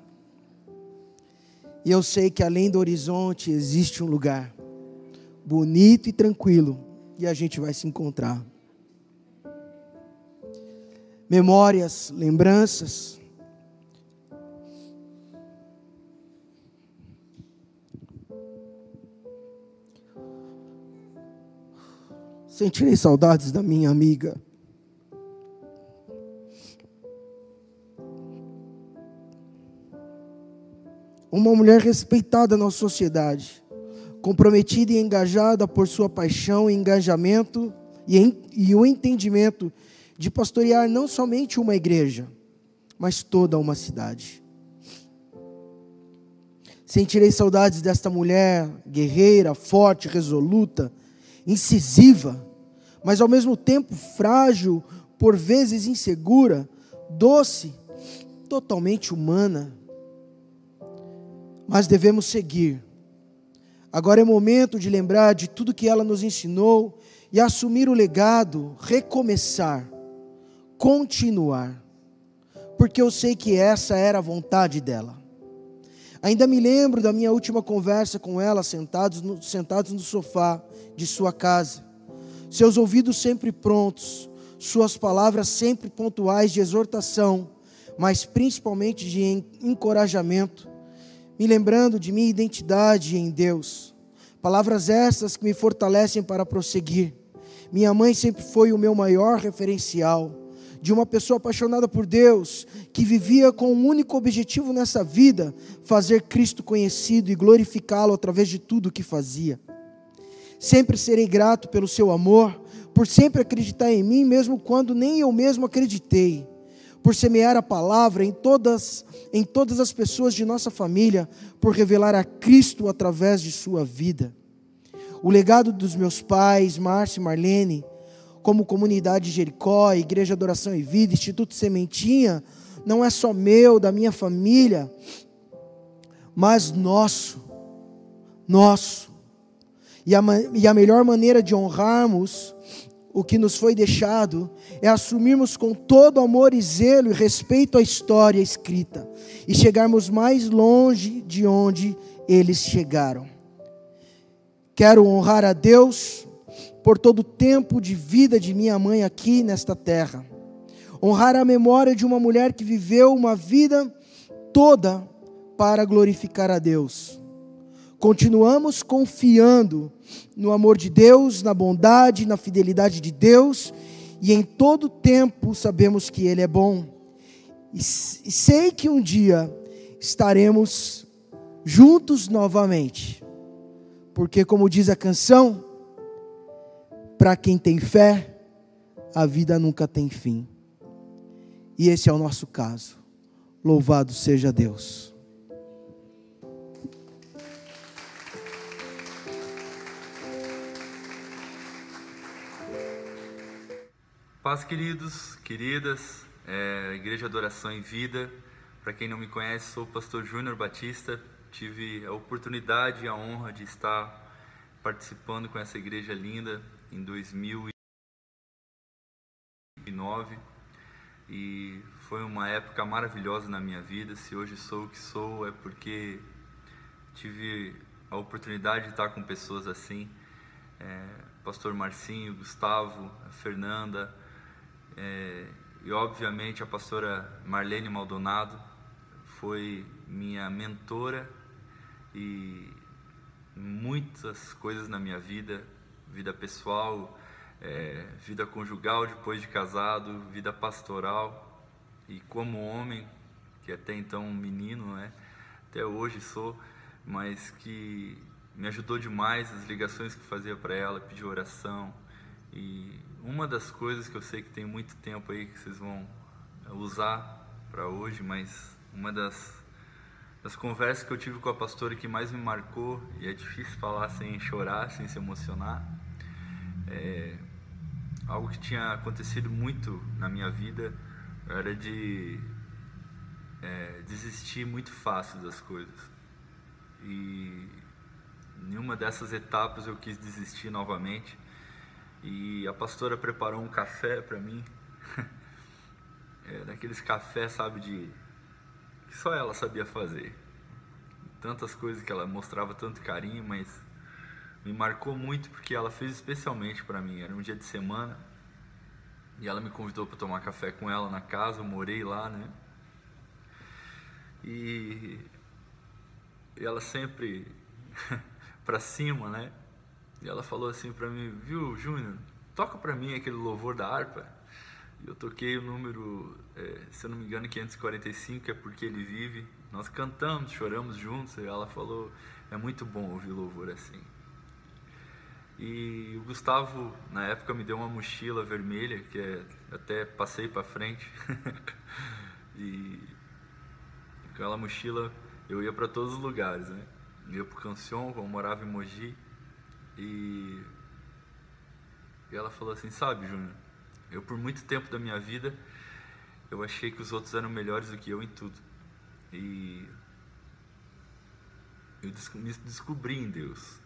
E eu sei que além do horizonte existe um lugar bonito e tranquilo, e a gente vai se encontrar. Memórias, lembranças. Sentirei saudades da minha amiga. Uma mulher respeitada na sociedade comprometida e engajada por sua paixão e engajamento e, em, e o entendimento de pastorear não somente uma igreja, mas toda uma cidade. Sentirei saudades desta mulher guerreira, forte, resoluta, incisiva, mas ao mesmo tempo frágil, por vezes insegura, doce, totalmente humana. Mas devemos seguir. Agora é momento de lembrar de tudo que ela nos ensinou e assumir o legado, recomeçar, continuar, porque eu sei que essa era a vontade dela. Ainda me lembro da minha última conversa com ela, sentados no, sentados no sofá de sua casa, seus ouvidos sempre prontos, suas palavras sempre pontuais de exortação, mas principalmente de encorajamento me lembrando de minha identidade em Deus. Palavras essas que me fortalecem para prosseguir. Minha mãe sempre foi o meu maior referencial, de uma pessoa apaixonada por Deus, que vivia com um único objetivo nessa vida: fazer Cristo conhecido e glorificá-lo através de tudo o que fazia. Sempre serei grato pelo seu amor, por sempre acreditar em mim, mesmo quando nem eu mesmo acreditei por semear a palavra em todas, em todas as pessoas de nossa família, por revelar a Cristo através de sua vida. O legado dos meus pais, Márcio e Marlene, como comunidade Jericó, Igreja Adoração e Vida, Instituto Sementinha, não é só meu, da minha família, mas nosso. Nosso. E a, e a melhor maneira de honrarmos o que nos foi deixado é assumirmos com todo amor e zelo e respeito a história escrita e chegarmos mais longe de onde eles chegaram. Quero honrar a Deus por todo o tempo de vida de minha mãe aqui nesta terra. Honrar a memória de uma mulher que viveu uma vida toda para glorificar a Deus. Continuamos confiando no amor de Deus, na bondade, na fidelidade de Deus, e em todo tempo sabemos que Ele é bom. E sei que um dia estaremos juntos novamente, porque, como diz a canção, para quem tem fé, a vida nunca tem fim. E esse é o nosso caso. Louvado seja Deus. Paz, queridos, queridas, é, Igreja Adoração em Vida. Para quem não me conhece, sou o pastor Júnior Batista. Tive a oportunidade e a honra de estar participando com essa igreja linda em 2009 e foi uma época maravilhosa na minha vida. Se hoje sou o que sou, é porque tive a oportunidade de estar com pessoas assim, é, Pastor Marcinho, Gustavo, Fernanda, é, e obviamente a pastora Marlene Maldonado foi minha mentora e muitas coisas na minha vida, vida pessoal, é, vida conjugal depois de casado, vida pastoral e como homem, que até então um menino, né? Até hoje sou, mas que me ajudou demais as ligações que fazia para ela, pedir oração. E uma das coisas que eu sei que tem muito tempo aí que vocês vão usar para hoje, mas uma das das conversas que eu tive com a pastora que mais me marcou, e é difícil falar sem chorar, sem se emocionar, é algo que tinha acontecido muito na minha vida, era de é, desistir muito fácil das coisas. E em dessas etapas eu quis desistir novamente, e a pastora preparou um café para mim, é, daqueles cafés, sabe, de que só ela sabia fazer. Tantas coisas que ela mostrava tanto carinho, mas me marcou muito porque ela fez especialmente para mim. Era um dia de semana e ela me convidou para tomar café com ela na casa. Eu morei lá, né? E, ela sempre para cima, né? E ela falou assim para mim, viu, Júnior, toca para mim aquele louvor da harpa. Eu toquei o número, é, se eu não me engano, 545, que é porque ele vive. Nós cantamos, choramos juntos, e ela falou: é muito bom ouvir louvor assim. E o Gustavo, na época, me deu uma mochila vermelha, que é, até passei para frente. e com aquela mochila eu ia para todos os lugares, né? Eu ia para o Cancion, eu morava em Mogi. E, e ela falou assim: Sabe, Júnior, eu, por muito tempo da minha vida, eu achei que os outros eram melhores do que eu em tudo. E eu me descobri em Deus.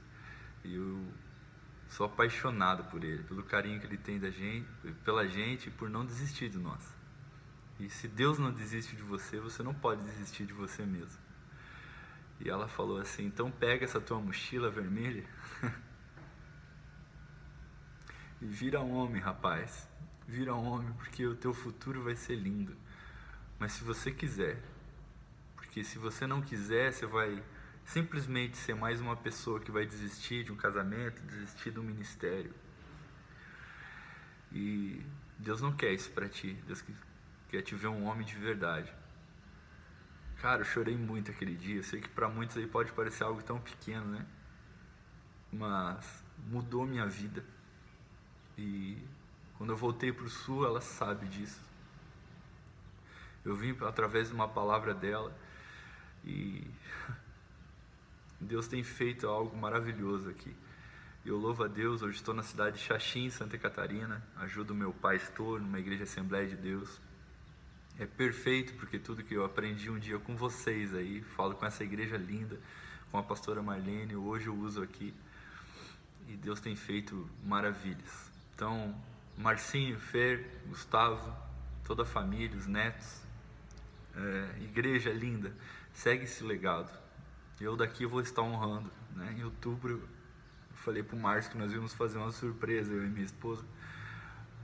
E eu sou apaixonado por Ele, pelo carinho que Ele tem da gente, pela gente e por não desistir de nós. E se Deus não desiste de você, você não pode desistir de você mesmo. E ela falou assim: então pega essa tua mochila vermelha vira homem, rapaz vira homem, porque o teu futuro vai ser lindo. Mas se você quiser, porque se você não quiser, você vai simplesmente ser mais uma pessoa que vai desistir de um casamento, desistir do ministério. E Deus não quer isso para ti. Deus quer te ver um homem de verdade. Cara, eu chorei muito aquele dia. Eu sei que para muitos aí pode parecer algo tão pequeno, né? Mas mudou minha vida. E quando eu voltei para o sul, ela sabe disso. Eu vim através de uma palavra dela e Deus tem feito algo maravilhoso aqui. Eu louvo a Deus, hoje estou na cidade de Xaxim, Santa Catarina, ajudo meu pastor numa igreja Assembleia de Deus. É perfeito porque tudo que eu aprendi um dia com vocês aí, falo com essa igreja linda, com a pastora Marlene, hoje eu uso aqui. E Deus tem feito maravilhas. Então, Marcinho, Fer, Gustavo, toda a família, os netos, é, igreja linda, segue esse legado. Eu daqui vou estar honrando. Né? Em outubro, eu falei para o Márcio que nós íamos fazer uma surpresa, eu e minha esposa,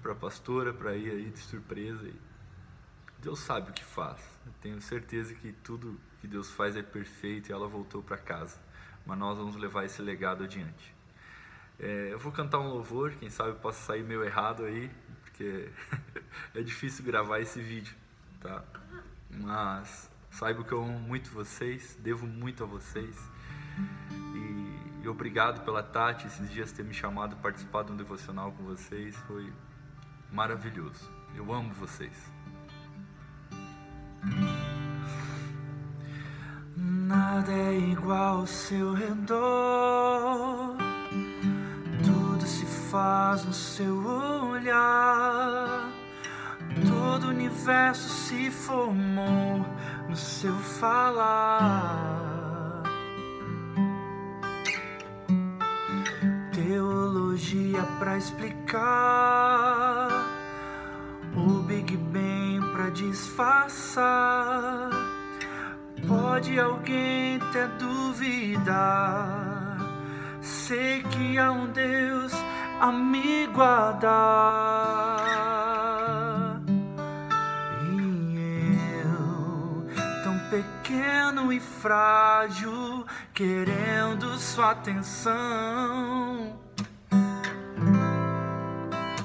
para a pastora, para ir aí de surpresa. E Deus sabe o que faz. Eu tenho certeza que tudo que Deus faz é perfeito e ela voltou para casa. Mas nós vamos levar esse legado adiante. É, eu vou cantar um louvor, quem sabe possa sair meio errado aí, porque é difícil gravar esse vídeo, tá? Mas saiba que eu amo muito vocês, devo muito a vocês. E, e obrigado pela Tati, esses dias ter me chamado para participar de um devocional com vocês, foi maravilhoso. Eu amo vocês. Nada é igual ao seu redor faz no seu olhar. Todo o universo se formou no seu falar. Teologia para explicar, o Big Bang para disfarçar Pode alguém ter dúvida? Sei que há um Deus a me guardar. E eu, tão pequeno e frágil, querendo sua atenção.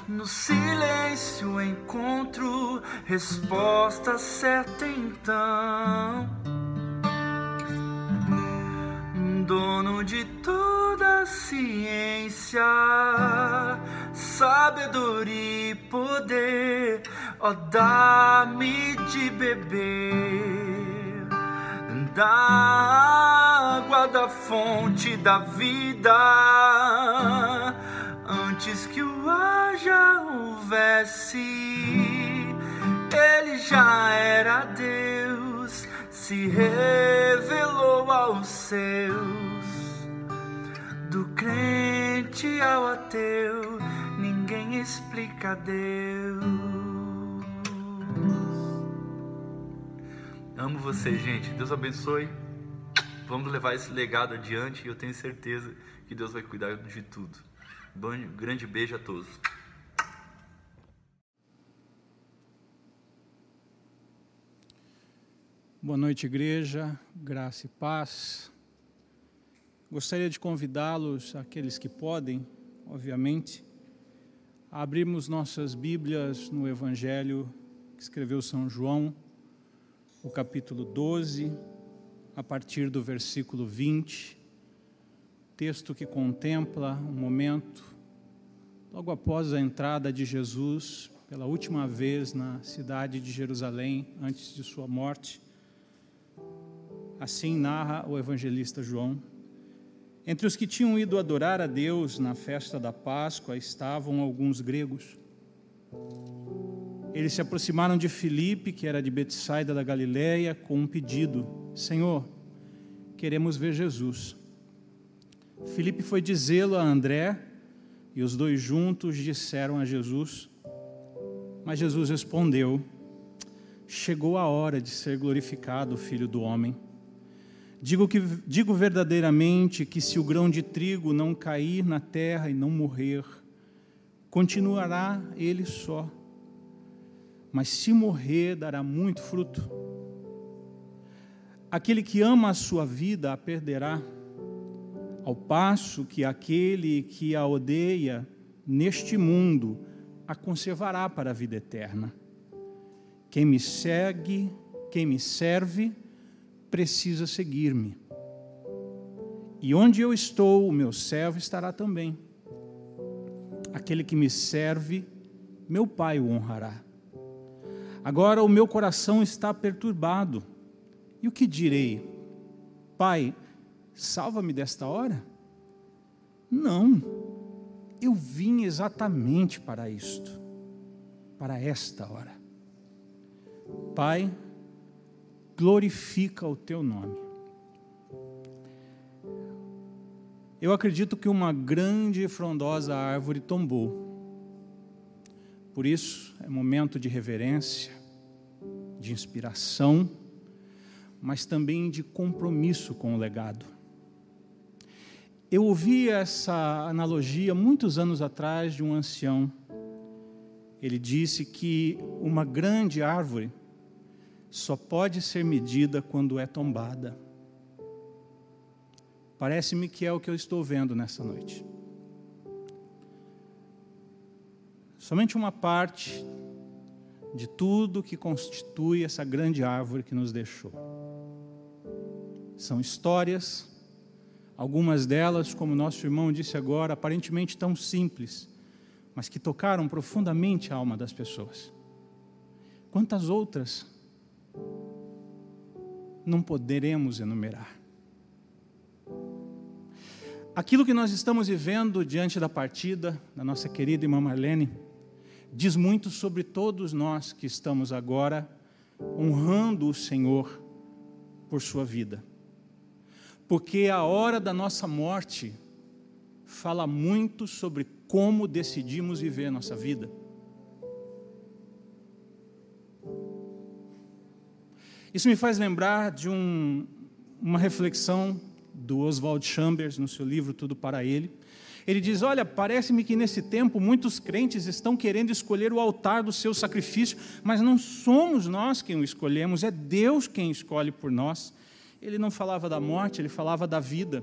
No silêncio encontro resposta certa então. Dono de toda ciência, sabedoria e poder, ó, dá-me de beber da água da fonte da vida antes que o já houvesse, ele já era Deus, se revelou aos seus. Crente ao ateu, ninguém explica Deus. Amo vocês, gente. Deus abençoe. Vamos levar esse legado adiante e eu tenho certeza que Deus vai cuidar de tudo. Bom, grande beijo a todos. Boa noite, igreja, graça e paz. Gostaria de convidá-los, aqueles que podem, obviamente, a abrirmos nossas Bíblias no Evangelho que escreveu São João, o capítulo 12, a partir do versículo 20, texto que contempla um momento logo após a entrada de Jesus pela última vez na cidade de Jerusalém, antes de sua morte. Assim narra o evangelista João. Entre os que tinham ido adorar a Deus na festa da Páscoa estavam alguns gregos. Eles se aproximaram de Filipe, que era de Betsaida da Galileia, com um pedido: Senhor, queremos ver Jesus. Filipe foi dizê-lo a André, e os dois juntos disseram a Jesus. Mas Jesus respondeu: Chegou a hora de ser glorificado o Filho do Homem. Digo, que, digo verdadeiramente que se o grão de trigo não cair na terra e não morrer, continuará ele só. Mas se morrer, dará muito fruto. Aquele que ama a sua vida a perderá ao passo que aquele que a odeia neste mundo a conservará para a vida eterna. Quem me segue, quem me serve, precisa seguir-me. E onde eu estou, o meu servo estará também. Aquele que me serve, meu Pai o honrará. Agora o meu coração está perturbado. E o que direi? Pai, salva-me desta hora? Não, eu vim exatamente para isto, para esta hora. Pai, glorifica o teu nome. Eu acredito que uma grande e frondosa árvore tombou. Por isso, é momento de reverência, de inspiração, mas também de compromisso com o legado. Eu ouvi essa analogia muitos anos atrás de um ancião. Ele disse que uma grande árvore só pode ser medida quando é tombada. Parece-me que é o que eu estou vendo nessa noite. Somente uma parte de tudo que constitui essa grande árvore que nos deixou. São histórias, Algumas delas, como nosso irmão disse agora, aparentemente tão simples, mas que tocaram profundamente a alma das pessoas. Quantas outras não poderemos enumerar? Aquilo que nós estamos vivendo diante da partida da nossa querida irmã Marlene diz muito sobre todos nós que estamos agora honrando o Senhor por sua vida porque a hora da nossa morte fala muito sobre como decidimos viver nossa vida. Isso me faz lembrar de um, uma reflexão do Oswald Chambers no seu livro Tudo para Ele. Ele diz: Olha, parece-me que nesse tempo muitos crentes estão querendo escolher o altar do seu sacrifício, mas não somos nós quem o escolhemos, é Deus quem escolhe por nós. Ele não falava da morte, ele falava da vida.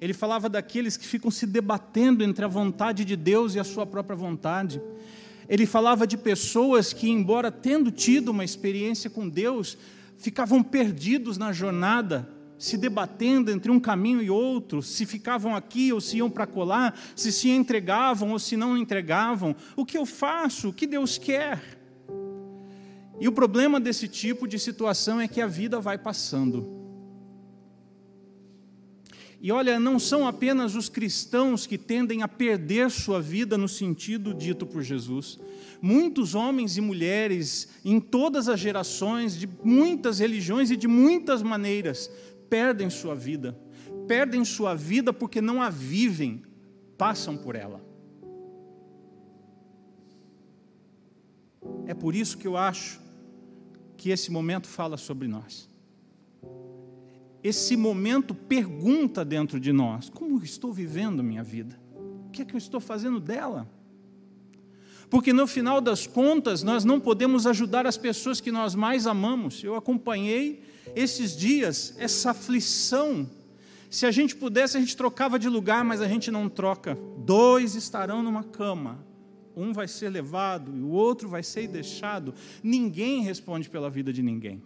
Ele falava daqueles que ficam se debatendo entre a vontade de Deus e a sua própria vontade. Ele falava de pessoas que, embora tendo tido uma experiência com Deus, ficavam perdidos na jornada, se debatendo entre um caminho e outro, se ficavam aqui ou se iam para colar, se se entregavam ou se não entregavam. O que eu faço? O que Deus quer? E o problema desse tipo de situação é que a vida vai passando. E olha, não são apenas os cristãos que tendem a perder sua vida no sentido dito por Jesus. Muitos homens e mulheres, em todas as gerações, de muitas religiões e de muitas maneiras, perdem sua vida. Perdem sua vida porque não a vivem, passam por ela. É por isso que eu acho que esse momento fala sobre nós esse momento pergunta dentro de nós: como estou vivendo minha vida? O que é que eu estou fazendo dela? Porque no final das contas, nós não podemos ajudar as pessoas que nós mais amamos. Eu acompanhei esses dias essa aflição. Se a gente pudesse, a gente trocava de lugar, mas a gente não troca. Dois estarão numa cama. Um vai ser levado e o outro vai ser deixado. Ninguém responde pela vida de ninguém.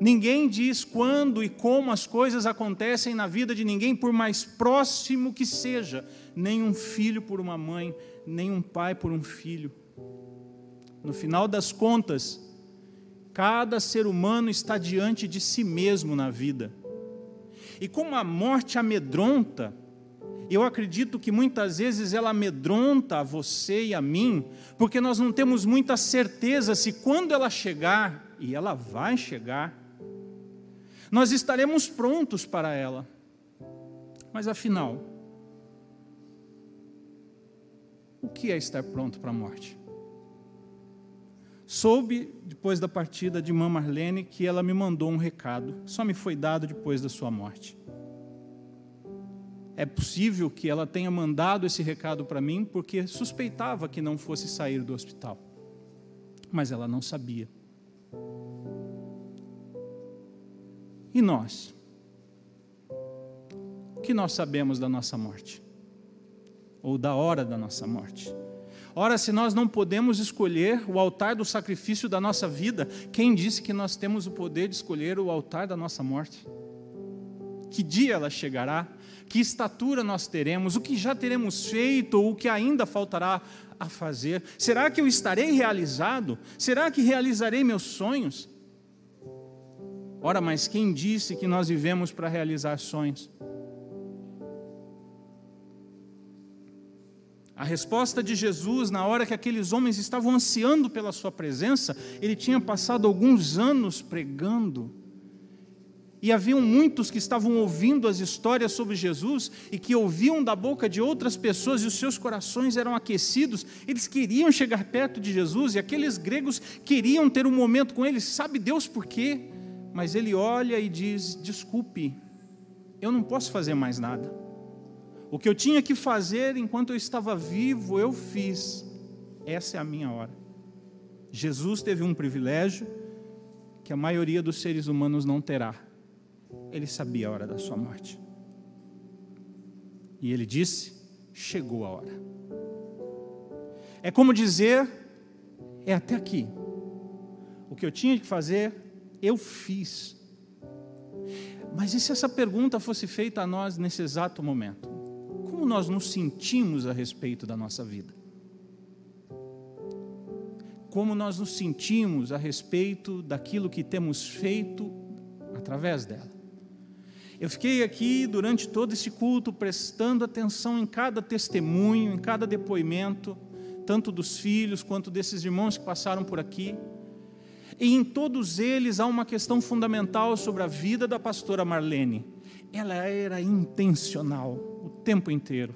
Ninguém diz quando e como as coisas acontecem na vida de ninguém, por mais próximo que seja, nem um filho por uma mãe, nem um pai por um filho. No final das contas, cada ser humano está diante de si mesmo na vida. E como a morte amedronta, eu acredito que muitas vezes ela amedronta a você e a mim, porque nós não temos muita certeza se quando ela chegar, e ela vai chegar, nós estaremos prontos para ela. Mas afinal, o que é estar pronto para a morte? Soube, depois da partida de Mãe Marlene, que ela me mandou um recado, só me foi dado depois da sua morte. É possível que ela tenha mandado esse recado para mim porque suspeitava que não fosse sair do hospital, mas ela não sabia. E nós? O que nós sabemos da nossa morte? Ou da hora da nossa morte? Ora, se nós não podemos escolher o altar do sacrifício da nossa vida, quem disse que nós temos o poder de escolher o altar da nossa morte? Que dia ela chegará? Que estatura nós teremos? O que já teremos feito ou o que ainda faltará a fazer? Será que eu estarei realizado? Será que realizarei meus sonhos? Ora, mas quem disse que nós vivemos para realizar sonhos? A resposta de Jesus, na hora que aqueles homens estavam ansiando pela Sua presença, ele tinha passado alguns anos pregando. E haviam muitos que estavam ouvindo as histórias sobre Jesus e que ouviam da boca de outras pessoas e os seus corações eram aquecidos. Eles queriam chegar perto de Jesus e aqueles gregos queriam ter um momento com ele. Sabe Deus por quê? Mas ele olha e diz: Desculpe, eu não posso fazer mais nada. O que eu tinha que fazer enquanto eu estava vivo, eu fiz. Essa é a minha hora. Jesus teve um privilégio que a maioria dos seres humanos não terá. Ele sabia a hora da sua morte. E ele disse: Chegou a hora. É como dizer: É até aqui. O que eu tinha que fazer, eu fiz. Mas e se essa pergunta fosse feita a nós nesse exato momento? Como nós nos sentimos a respeito da nossa vida? Como nós nos sentimos a respeito daquilo que temos feito através dela? Eu fiquei aqui durante todo esse culto prestando atenção em cada testemunho, em cada depoimento, tanto dos filhos quanto desses irmãos que passaram por aqui. E em todos eles há uma questão fundamental sobre a vida da pastora Marlene. Ela era intencional o tempo inteiro.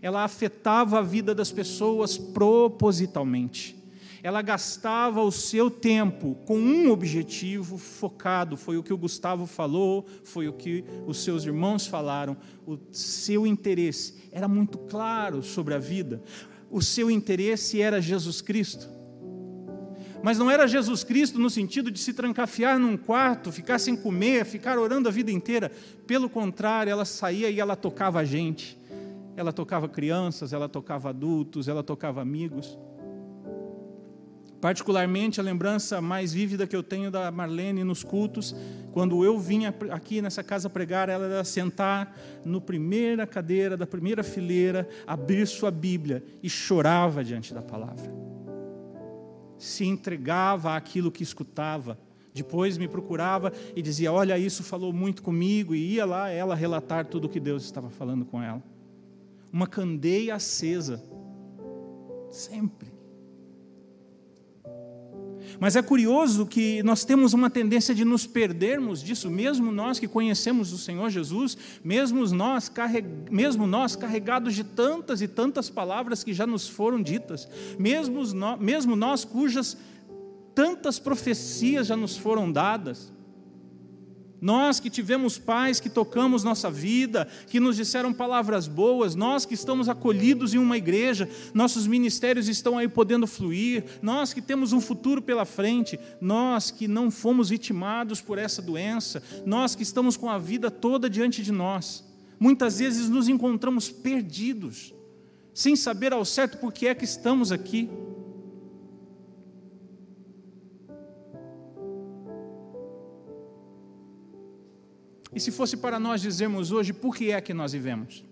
Ela afetava a vida das pessoas propositalmente. ela gastava o seu tempo com um objetivo focado. Foi o que o Gustavo falou, foi o que os seus irmãos falaram. O seu interesse era muito claro sobre a vida. O seu interesse era Jesus Cristo. Mas não era Jesus Cristo no sentido de se trancafiar num quarto, ficar sem comer, ficar orando a vida inteira. Pelo contrário, ela saía e ela tocava a gente. Ela tocava crianças, ela tocava adultos, ela tocava amigos. Particularmente, a lembrança mais vívida que eu tenho da Marlene nos cultos, quando eu vinha aqui nessa casa pregar, ela era sentar no primeira cadeira da primeira fileira, abrir sua Bíblia e chorava diante da palavra. Se entregava àquilo que escutava. Depois me procurava e dizia: Olha, isso falou muito comigo, e ia lá ela relatar tudo o que Deus estava falando com ela. Uma candeia acesa, sempre. Mas é curioso que nós temos uma tendência de nos perdermos disso, mesmo nós que conhecemos o Senhor Jesus, mesmo nós, carreg... mesmo nós carregados de tantas e tantas palavras que já nos foram ditas, mesmo mesmo nós cujas tantas profecias já nos foram dadas, nós que tivemos pais que tocamos nossa vida, que nos disseram palavras boas, nós que estamos acolhidos em uma igreja, nossos ministérios estão aí podendo fluir, nós que temos um futuro pela frente, nós que não fomos vitimados por essa doença, nós que estamos com a vida toda diante de nós, muitas vezes nos encontramos perdidos, sem saber ao certo por que é que estamos aqui. E se fosse para nós dizermos hoje por que é que nós vivemos?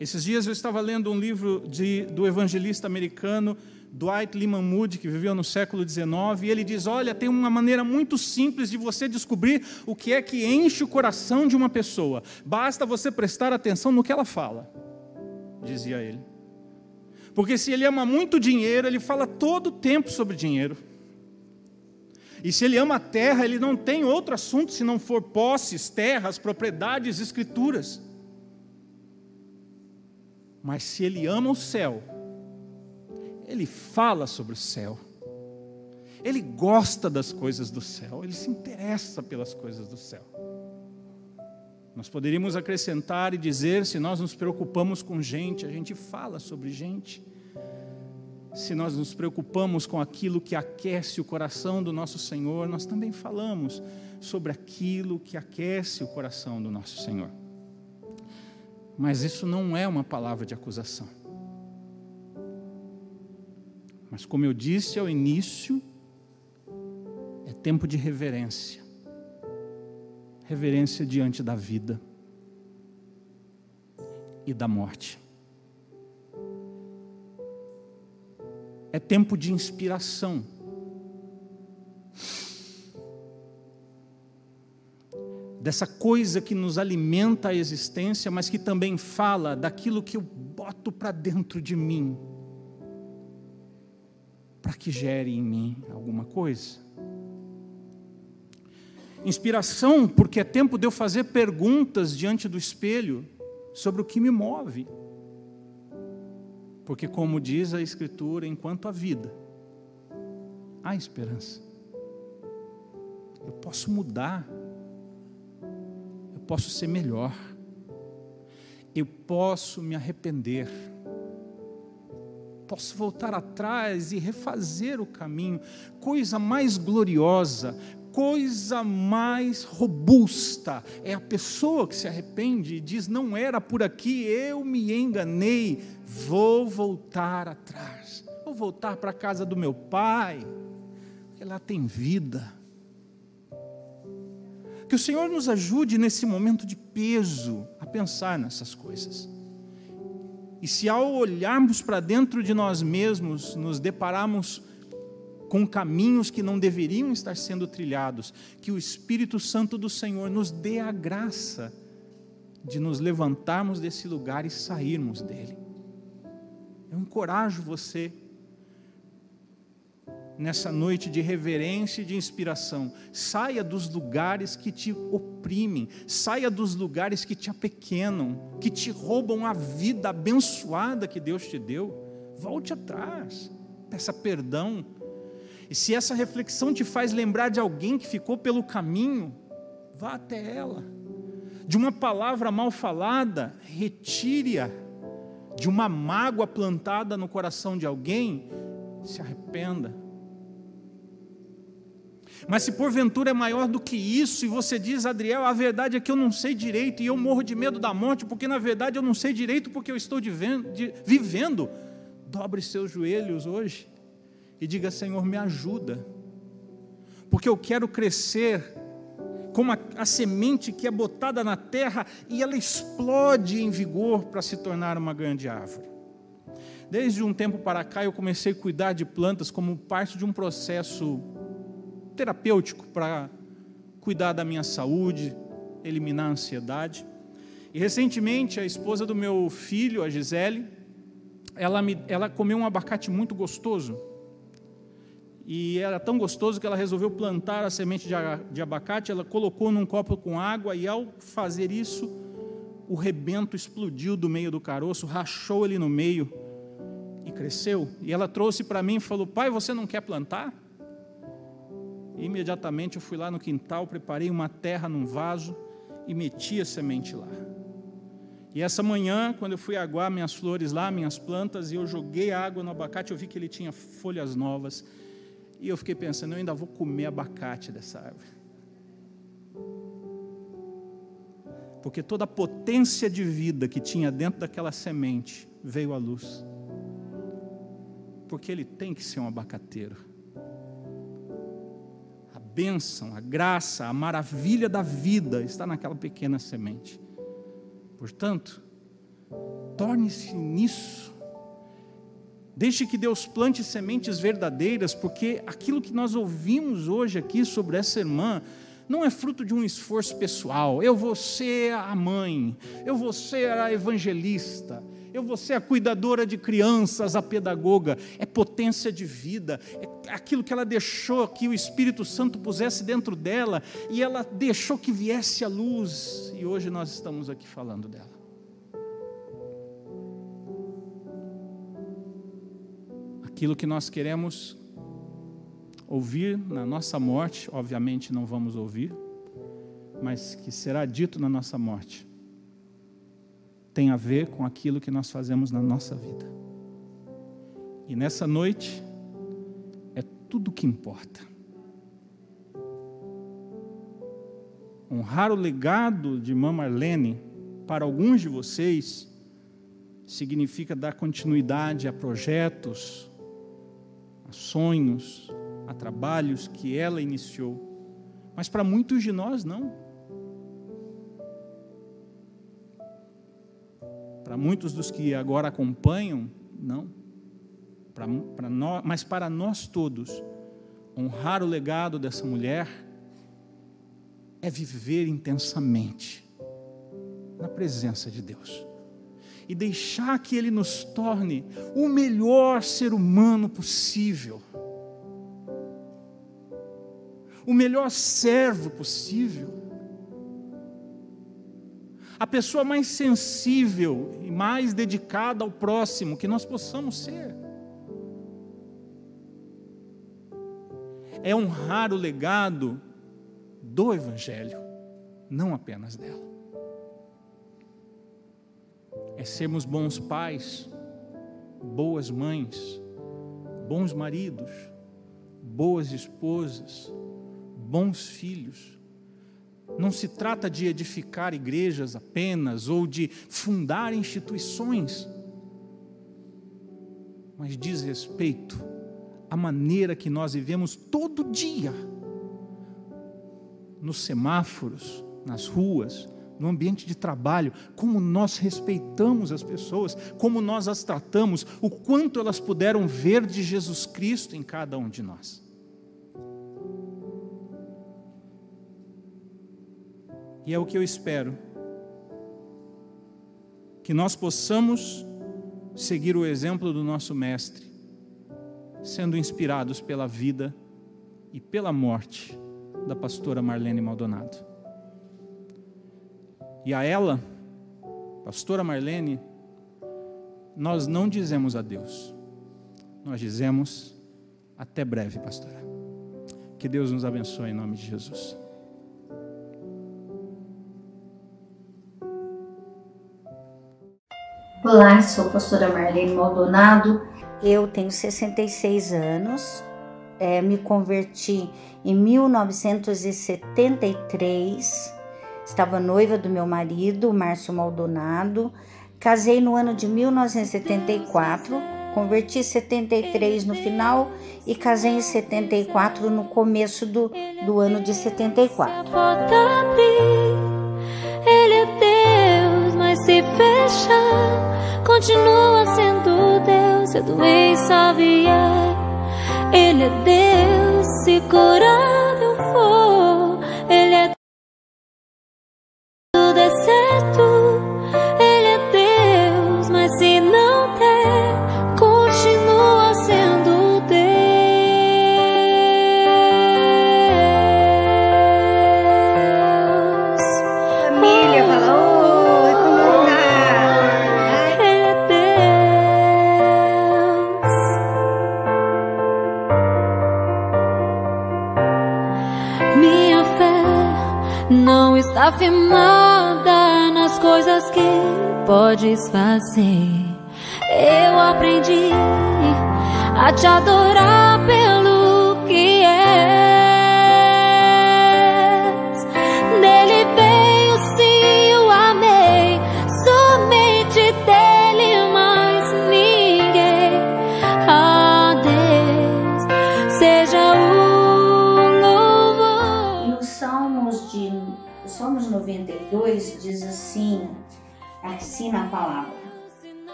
Esses dias eu estava lendo um livro de, do evangelista americano Dwight Lyman Moody, que viveu no século XIX, e ele diz: Olha, tem uma maneira muito simples de você descobrir o que é que enche o coração de uma pessoa. Basta você prestar atenção no que ela fala, dizia ele. Porque se ele ama muito dinheiro, ele fala todo o tempo sobre dinheiro. E se ele ama a terra, ele não tem outro assunto se não for posses, terras, propriedades, escrituras. Mas se ele ama o céu, ele fala sobre o céu. Ele gosta das coisas do céu, ele se interessa pelas coisas do céu. Nós poderíamos acrescentar e dizer: se nós nos preocupamos com gente, a gente fala sobre gente se nós nos preocupamos com aquilo que aquece o coração do nosso Senhor, nós também falamos sobre aquilo que aquece o coração do nosso Senhor. Mas isso não é uma palavra de acusação. Mas, como eu disse ao início, é tempo de reverência reverência diante da vida e da morte. É tempo de inspiração. Dessa coisa que nos alimenta a existência, mas que também fala daquilo que eu boto para dentro de mim, para que gere em mim alguma coisa. Inspiração, porque é tempo de eu fazer perguntas diante do espelho sobre o que me move. Porque, como diz a Escritura, enquanto há vida, há esperança. Eu posso mudar, eu posso ser melhor, eu posso me arrepender, posso voltar atrás e refazer o caminho. Coisa mais gloriosa, coisa mais robusta é a pessoa que se arrepende e diz: Não era por aqui, eu me enganei, vou voltar atrás, vou voltar para a casa do meu pai, porque lá tem vida. Que o Senhor nos ajude nesse momento de peso a pensar nessas coisas. E se ao olharmos para dentro de nós mesmos, nos depararmos com caminhos que não deveriam estar sendo trilhados, que o Espírito Santo do Senhor nos dê a graça de nos levantarmos desse lugar e sairmos dele. Eu encorajo você nessa noite de reverência e de inspiração. Saia dos lugares que te oprimem, saia dos lugares que te apequenam, que te roubam a vida abençoada que Deus te deu. Volte atrás, peça perdão. E se essa reflexão te faz lembrar de alguém que ficou pelo caminho, vá até ela. De uma palavra mal falada, retire-a. De uma mágoa plantada no coração de alguém, se arrependa. Mas se porventura é maior do que isso, e você diz, Adriel, a verdade é que eu não sei direito, e eu morro de medo da morte, porque na verdade eu não sei direito porque eu estou vivendo, dobre seus joelhos hoje e diga: Senhor, me ajuda, porque eu quero crescer como a, a semente que é botada na terra e ela explode em vigor para se tornar uma grande árvore. Desde um tempo para cá eu comecei a cuidar de plantas como parte de um processo terapêutico para cuidar da minha saúde, eliminar a ansiedade. E recentemente a esposa do meu filho, a Gisele, ela, me, ela comeu um abacate muito gostoso. E era tão gostoso que ela resolveu plantar a semente de, abacate, ela colocou num copo com água e ao fazer isso, o rebento explodiu do meio do caroço, rachou ele no meio e cresceu. E ela trouxe para mim e falou: Pai, você não quer plantar? E imediatamente eu fui lá no quintal, preparei uma terra num vaso e meti a semente lá. E essa manhã, quando eu fui aguar minhas flores lá, minhas plantas, e eu joguei água no abacate, eu vi que ele tinha folhas novas. E eu fiquei pensando, eu ainda vou comer abacate dessa árvore. Porque toda a potência de vida que tinha dentro daquela semente veio à luz. Porque ele tem que ser um abacateiro bênção, a graça, a maravilha da vida está naquela pequena semente. Portanto, torne-se nisso. Deixe que Deus plante sementes verdadeiras, porque aquilo que nós ouvimos hoje aqui sobre essa irmã não é fruto de um esforço pessoal. Eu vou ser a mãe, eu vou ser a evangelista, eu vou ser a cuidadora de crianças, a pedagoga. É potência de vida, é aquilo que ela deixou que o Espírito Santo pusesse dentro dela e ela deixou que viesse a luz. E hoje nós estamos aqui falando dela. Aquilo que nós queremos ouvir na nossa morte, obviamente não vamos ouvir, mas que será dito na nossa morte tem a ver com aquilo que nós fazemos na nossa vida. E nessa noite, é tudo que importa. Honrar o legado de Mama Marlene, para alguns de vocês, significa dar continuidade a projetos, a sonhos, a trabalhos que ela iniciou. Mas para muitos de nós, não. Para muitos dos que agora acompanham, não. Para, para nós, mas para nós todos, honrar o legado dessa mulher é viver intensamente na presença de Deus e deixar que Ele nos torne o melhor ser humano possível, o melhor servo possível a pessoa mais sensível e mais dedicada ao próximo que nós possamos ser. É honrar o legado do Evangelho, não apenas dela. É sermos bons pais, boas mães, bons maridos, boas esposas, bons filhos. Não se trata de edificar igrejas apenas ou de fundar instituições, mas diz respeito à maneira que nós vivemos todo dia nos semáforos, nas ruas, no ambiente de trabalho, como nós respeitamos as pessoas, como nós as tratamos, o quanto elas puderam ver de Jesus Cristo em cada um de nós. E é o que eu espero. Que nós possamos seguir o exemplo do nosso Mestre sendo inspirados pela vida e pela morte da pastora Marlene Maldonado. E a ela, pastora Marlene, nós não dizemos adeus, nós dizemos até breve, pastora. Que Deus nos abençoe em nome de Jesus. Olá, sou a pastora Marlene Maldonado. Eu tenho 66 anos, é, me converti em 1973, estava noiva do meu marido, Márcio Maldonado. Casei no ano de 1974, converti em 73 no final e casei em 74 no começo do, do ano de 74. Ele é Deus, mas se fechar, continua sendo Deus. Se a doença vier, Ele é Deus. Se curar eu for,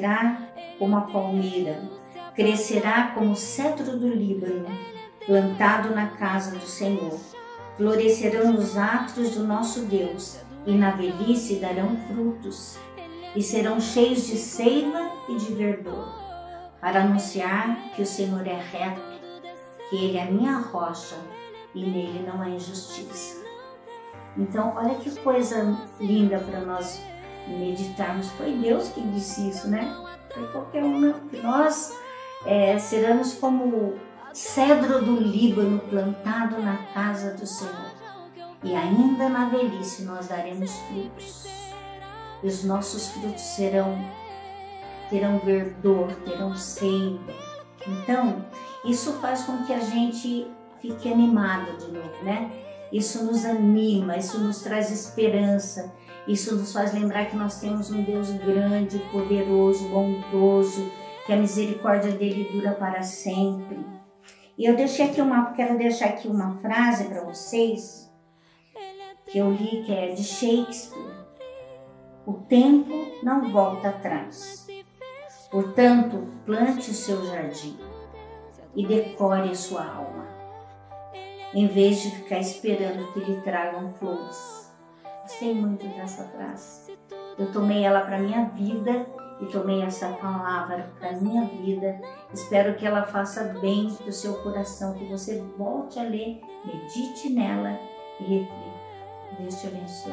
florescerá como a palmeira, crescerá como o cedro do Líbano, plantado na casa do Senhor. Florescerão nos atos do nosso Deus, e na velhice darão frutos, e serão cheios de seiva e de verdor, para anunciar que o Senhor é reto, que Ele é minha rocha e nele não há injustiça. Então, olha que coisa linda para nós meditarmos. Foi Deus que disse isso, né? Foi qualquer um, nós é, seremos como cedro do Líbano plantado na casa do Senhor. E ainda na velhice nós daremos frutos. E os nossos frutos serão terão verdor, terão seiva. Então, isso faz com que a gente fique animado de novo, né? Isso nos anima, isso nos traz esperança, isso nos faz lembrar que nós temos um Deus grande, poderoso, bondoso, que a misericórdia dele dura para sempre. E eu deixei aqui uma, quero deixar aqui uma frase para vocês que eu li que é de Shakespeare. O tempo não volta atrás. Portanto, plante o seu jardim e decore a sua alma, em vez de ficar esperando que lhe tragam flores. Gostei muito dessa frase. Eu tomei ela para minha vida e tomei essa palavra para minha vida. Espero que ela faça bem para o seu coração, que você volte a ler, medite nela e reflita. Deus te abençoe.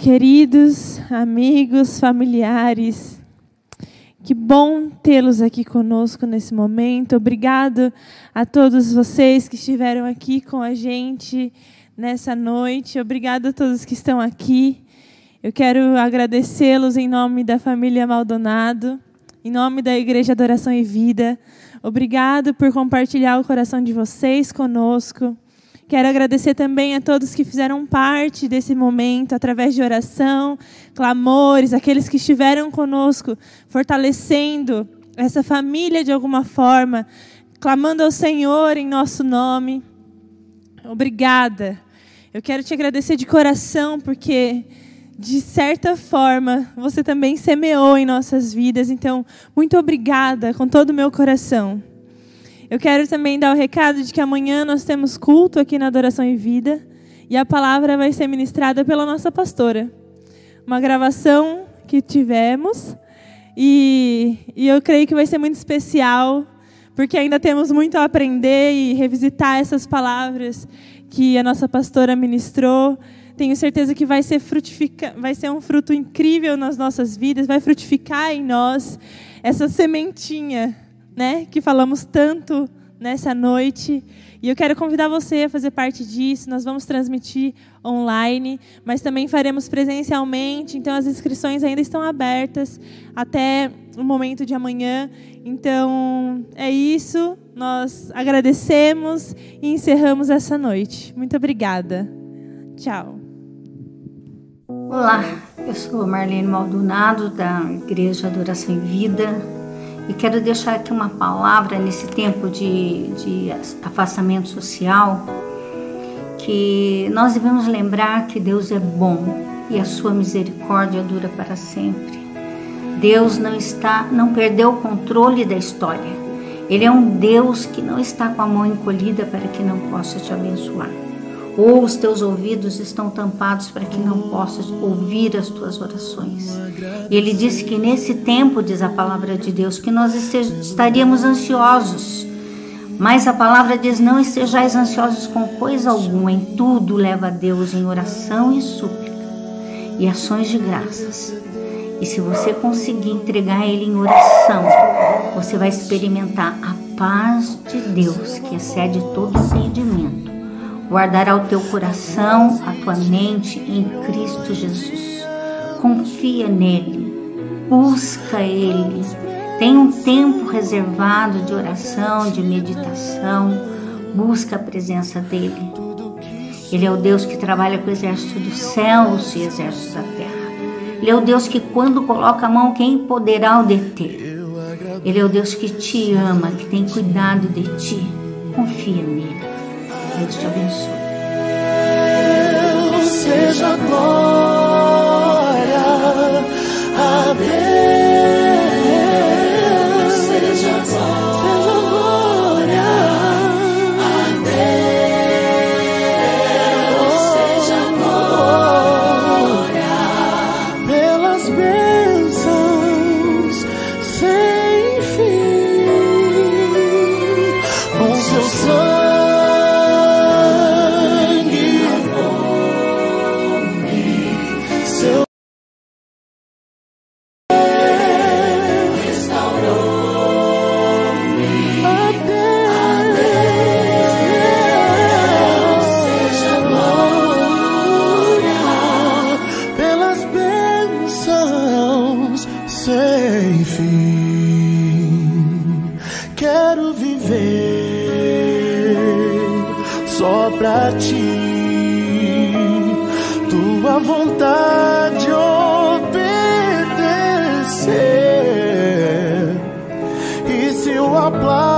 Queridos, amigos, familiares, que bom tê-los aqui conosco nesse momento. Obrigado a todos vocês que estiveram aqui com a gente nessa noite. Obrigado a todos que estão aqui. Eu quero agradecê-los em nome da família Maldonado, em nome da Igreja Adoração e Vida. Obrigado por compartilhar o coração de vocês conosco. Quero agradecer também a todos que fizeram parte desse momento através de oração, clamores, aqueles que estiveram conosco, fortalecendo essa família de alguma forma, clamando ao Senhor em nosso nome. Obrigada. Eu quero te agradecer de coração porque de certa forma, você também semeou em nossas vidas. Então, muito obrigada com todo o meu coração. Eu quero também dar o recado de que amanhã nós temos culto aqui na Adoração em Vida e a palavra vai ser ministrada pela nossa pastora. Uma gravação que tivemos e, e eu creio que vai ser muito especial, porque ainda temos muito a aprender e revisitar essas palavras que a nossa pastora ministrou. Tenho certeza que vai ser, frutifica, vai ser um fruto incrível nas nossas vidas, vai frutificar em nós essa sementinha né, que falamos tanto nessa noite. E eu quero convidar você a fazer parte disso. Nós vamos transmitir online, mas também faremos presencialmente. Então as inscrições ainda estão abertas até o momento de amanhã. Então é isso. Nós agradecemos e encerramos essa noite. Muito obrigada. Tchau. Olá, eu sou Marlene Maldonado da Igreja Adoração em Vida e quero deixar aqui uma palavra nesse tempo de, de afastamento social, que nós devemos lembrar que Deus é bom e a sua misericórdia dura para sempre. Deus não está, não perdeu o controle da história. Ele é um Deus que não está com a mão encolhida para que não possa te abençoar ou os teus ouvidos estão tampados para que não possas ouvir as tuas orações. E ele disse que nesse tempo, diz a palavra de Deus, que nós estaríamos ansiosos. Mas a palavra diz: Não estejais ansiosos com coisa alguma, em tudo leva a Deus em oração e súplica e ações de graças. E se você conseguir entregar Ele em oração, você vai experimentar a paz de Deus que excede todo entendimento guardará o teu coração, a tua mente em Cristo Jesus. Confia nele, busca ele. Tem um tempo reservado de oração, de meditação. Busca a presença dele. Ele é o Deus que trabalha com o exército dos céus e exército da terra. Ele é o Deus que, quando coloca a mão, quem poderá o deter? Ele é o Deus que te ama, que tem cuidado de ti. Confia nele. Deus te abençoe. Deus seja glória a Deus seja glória apply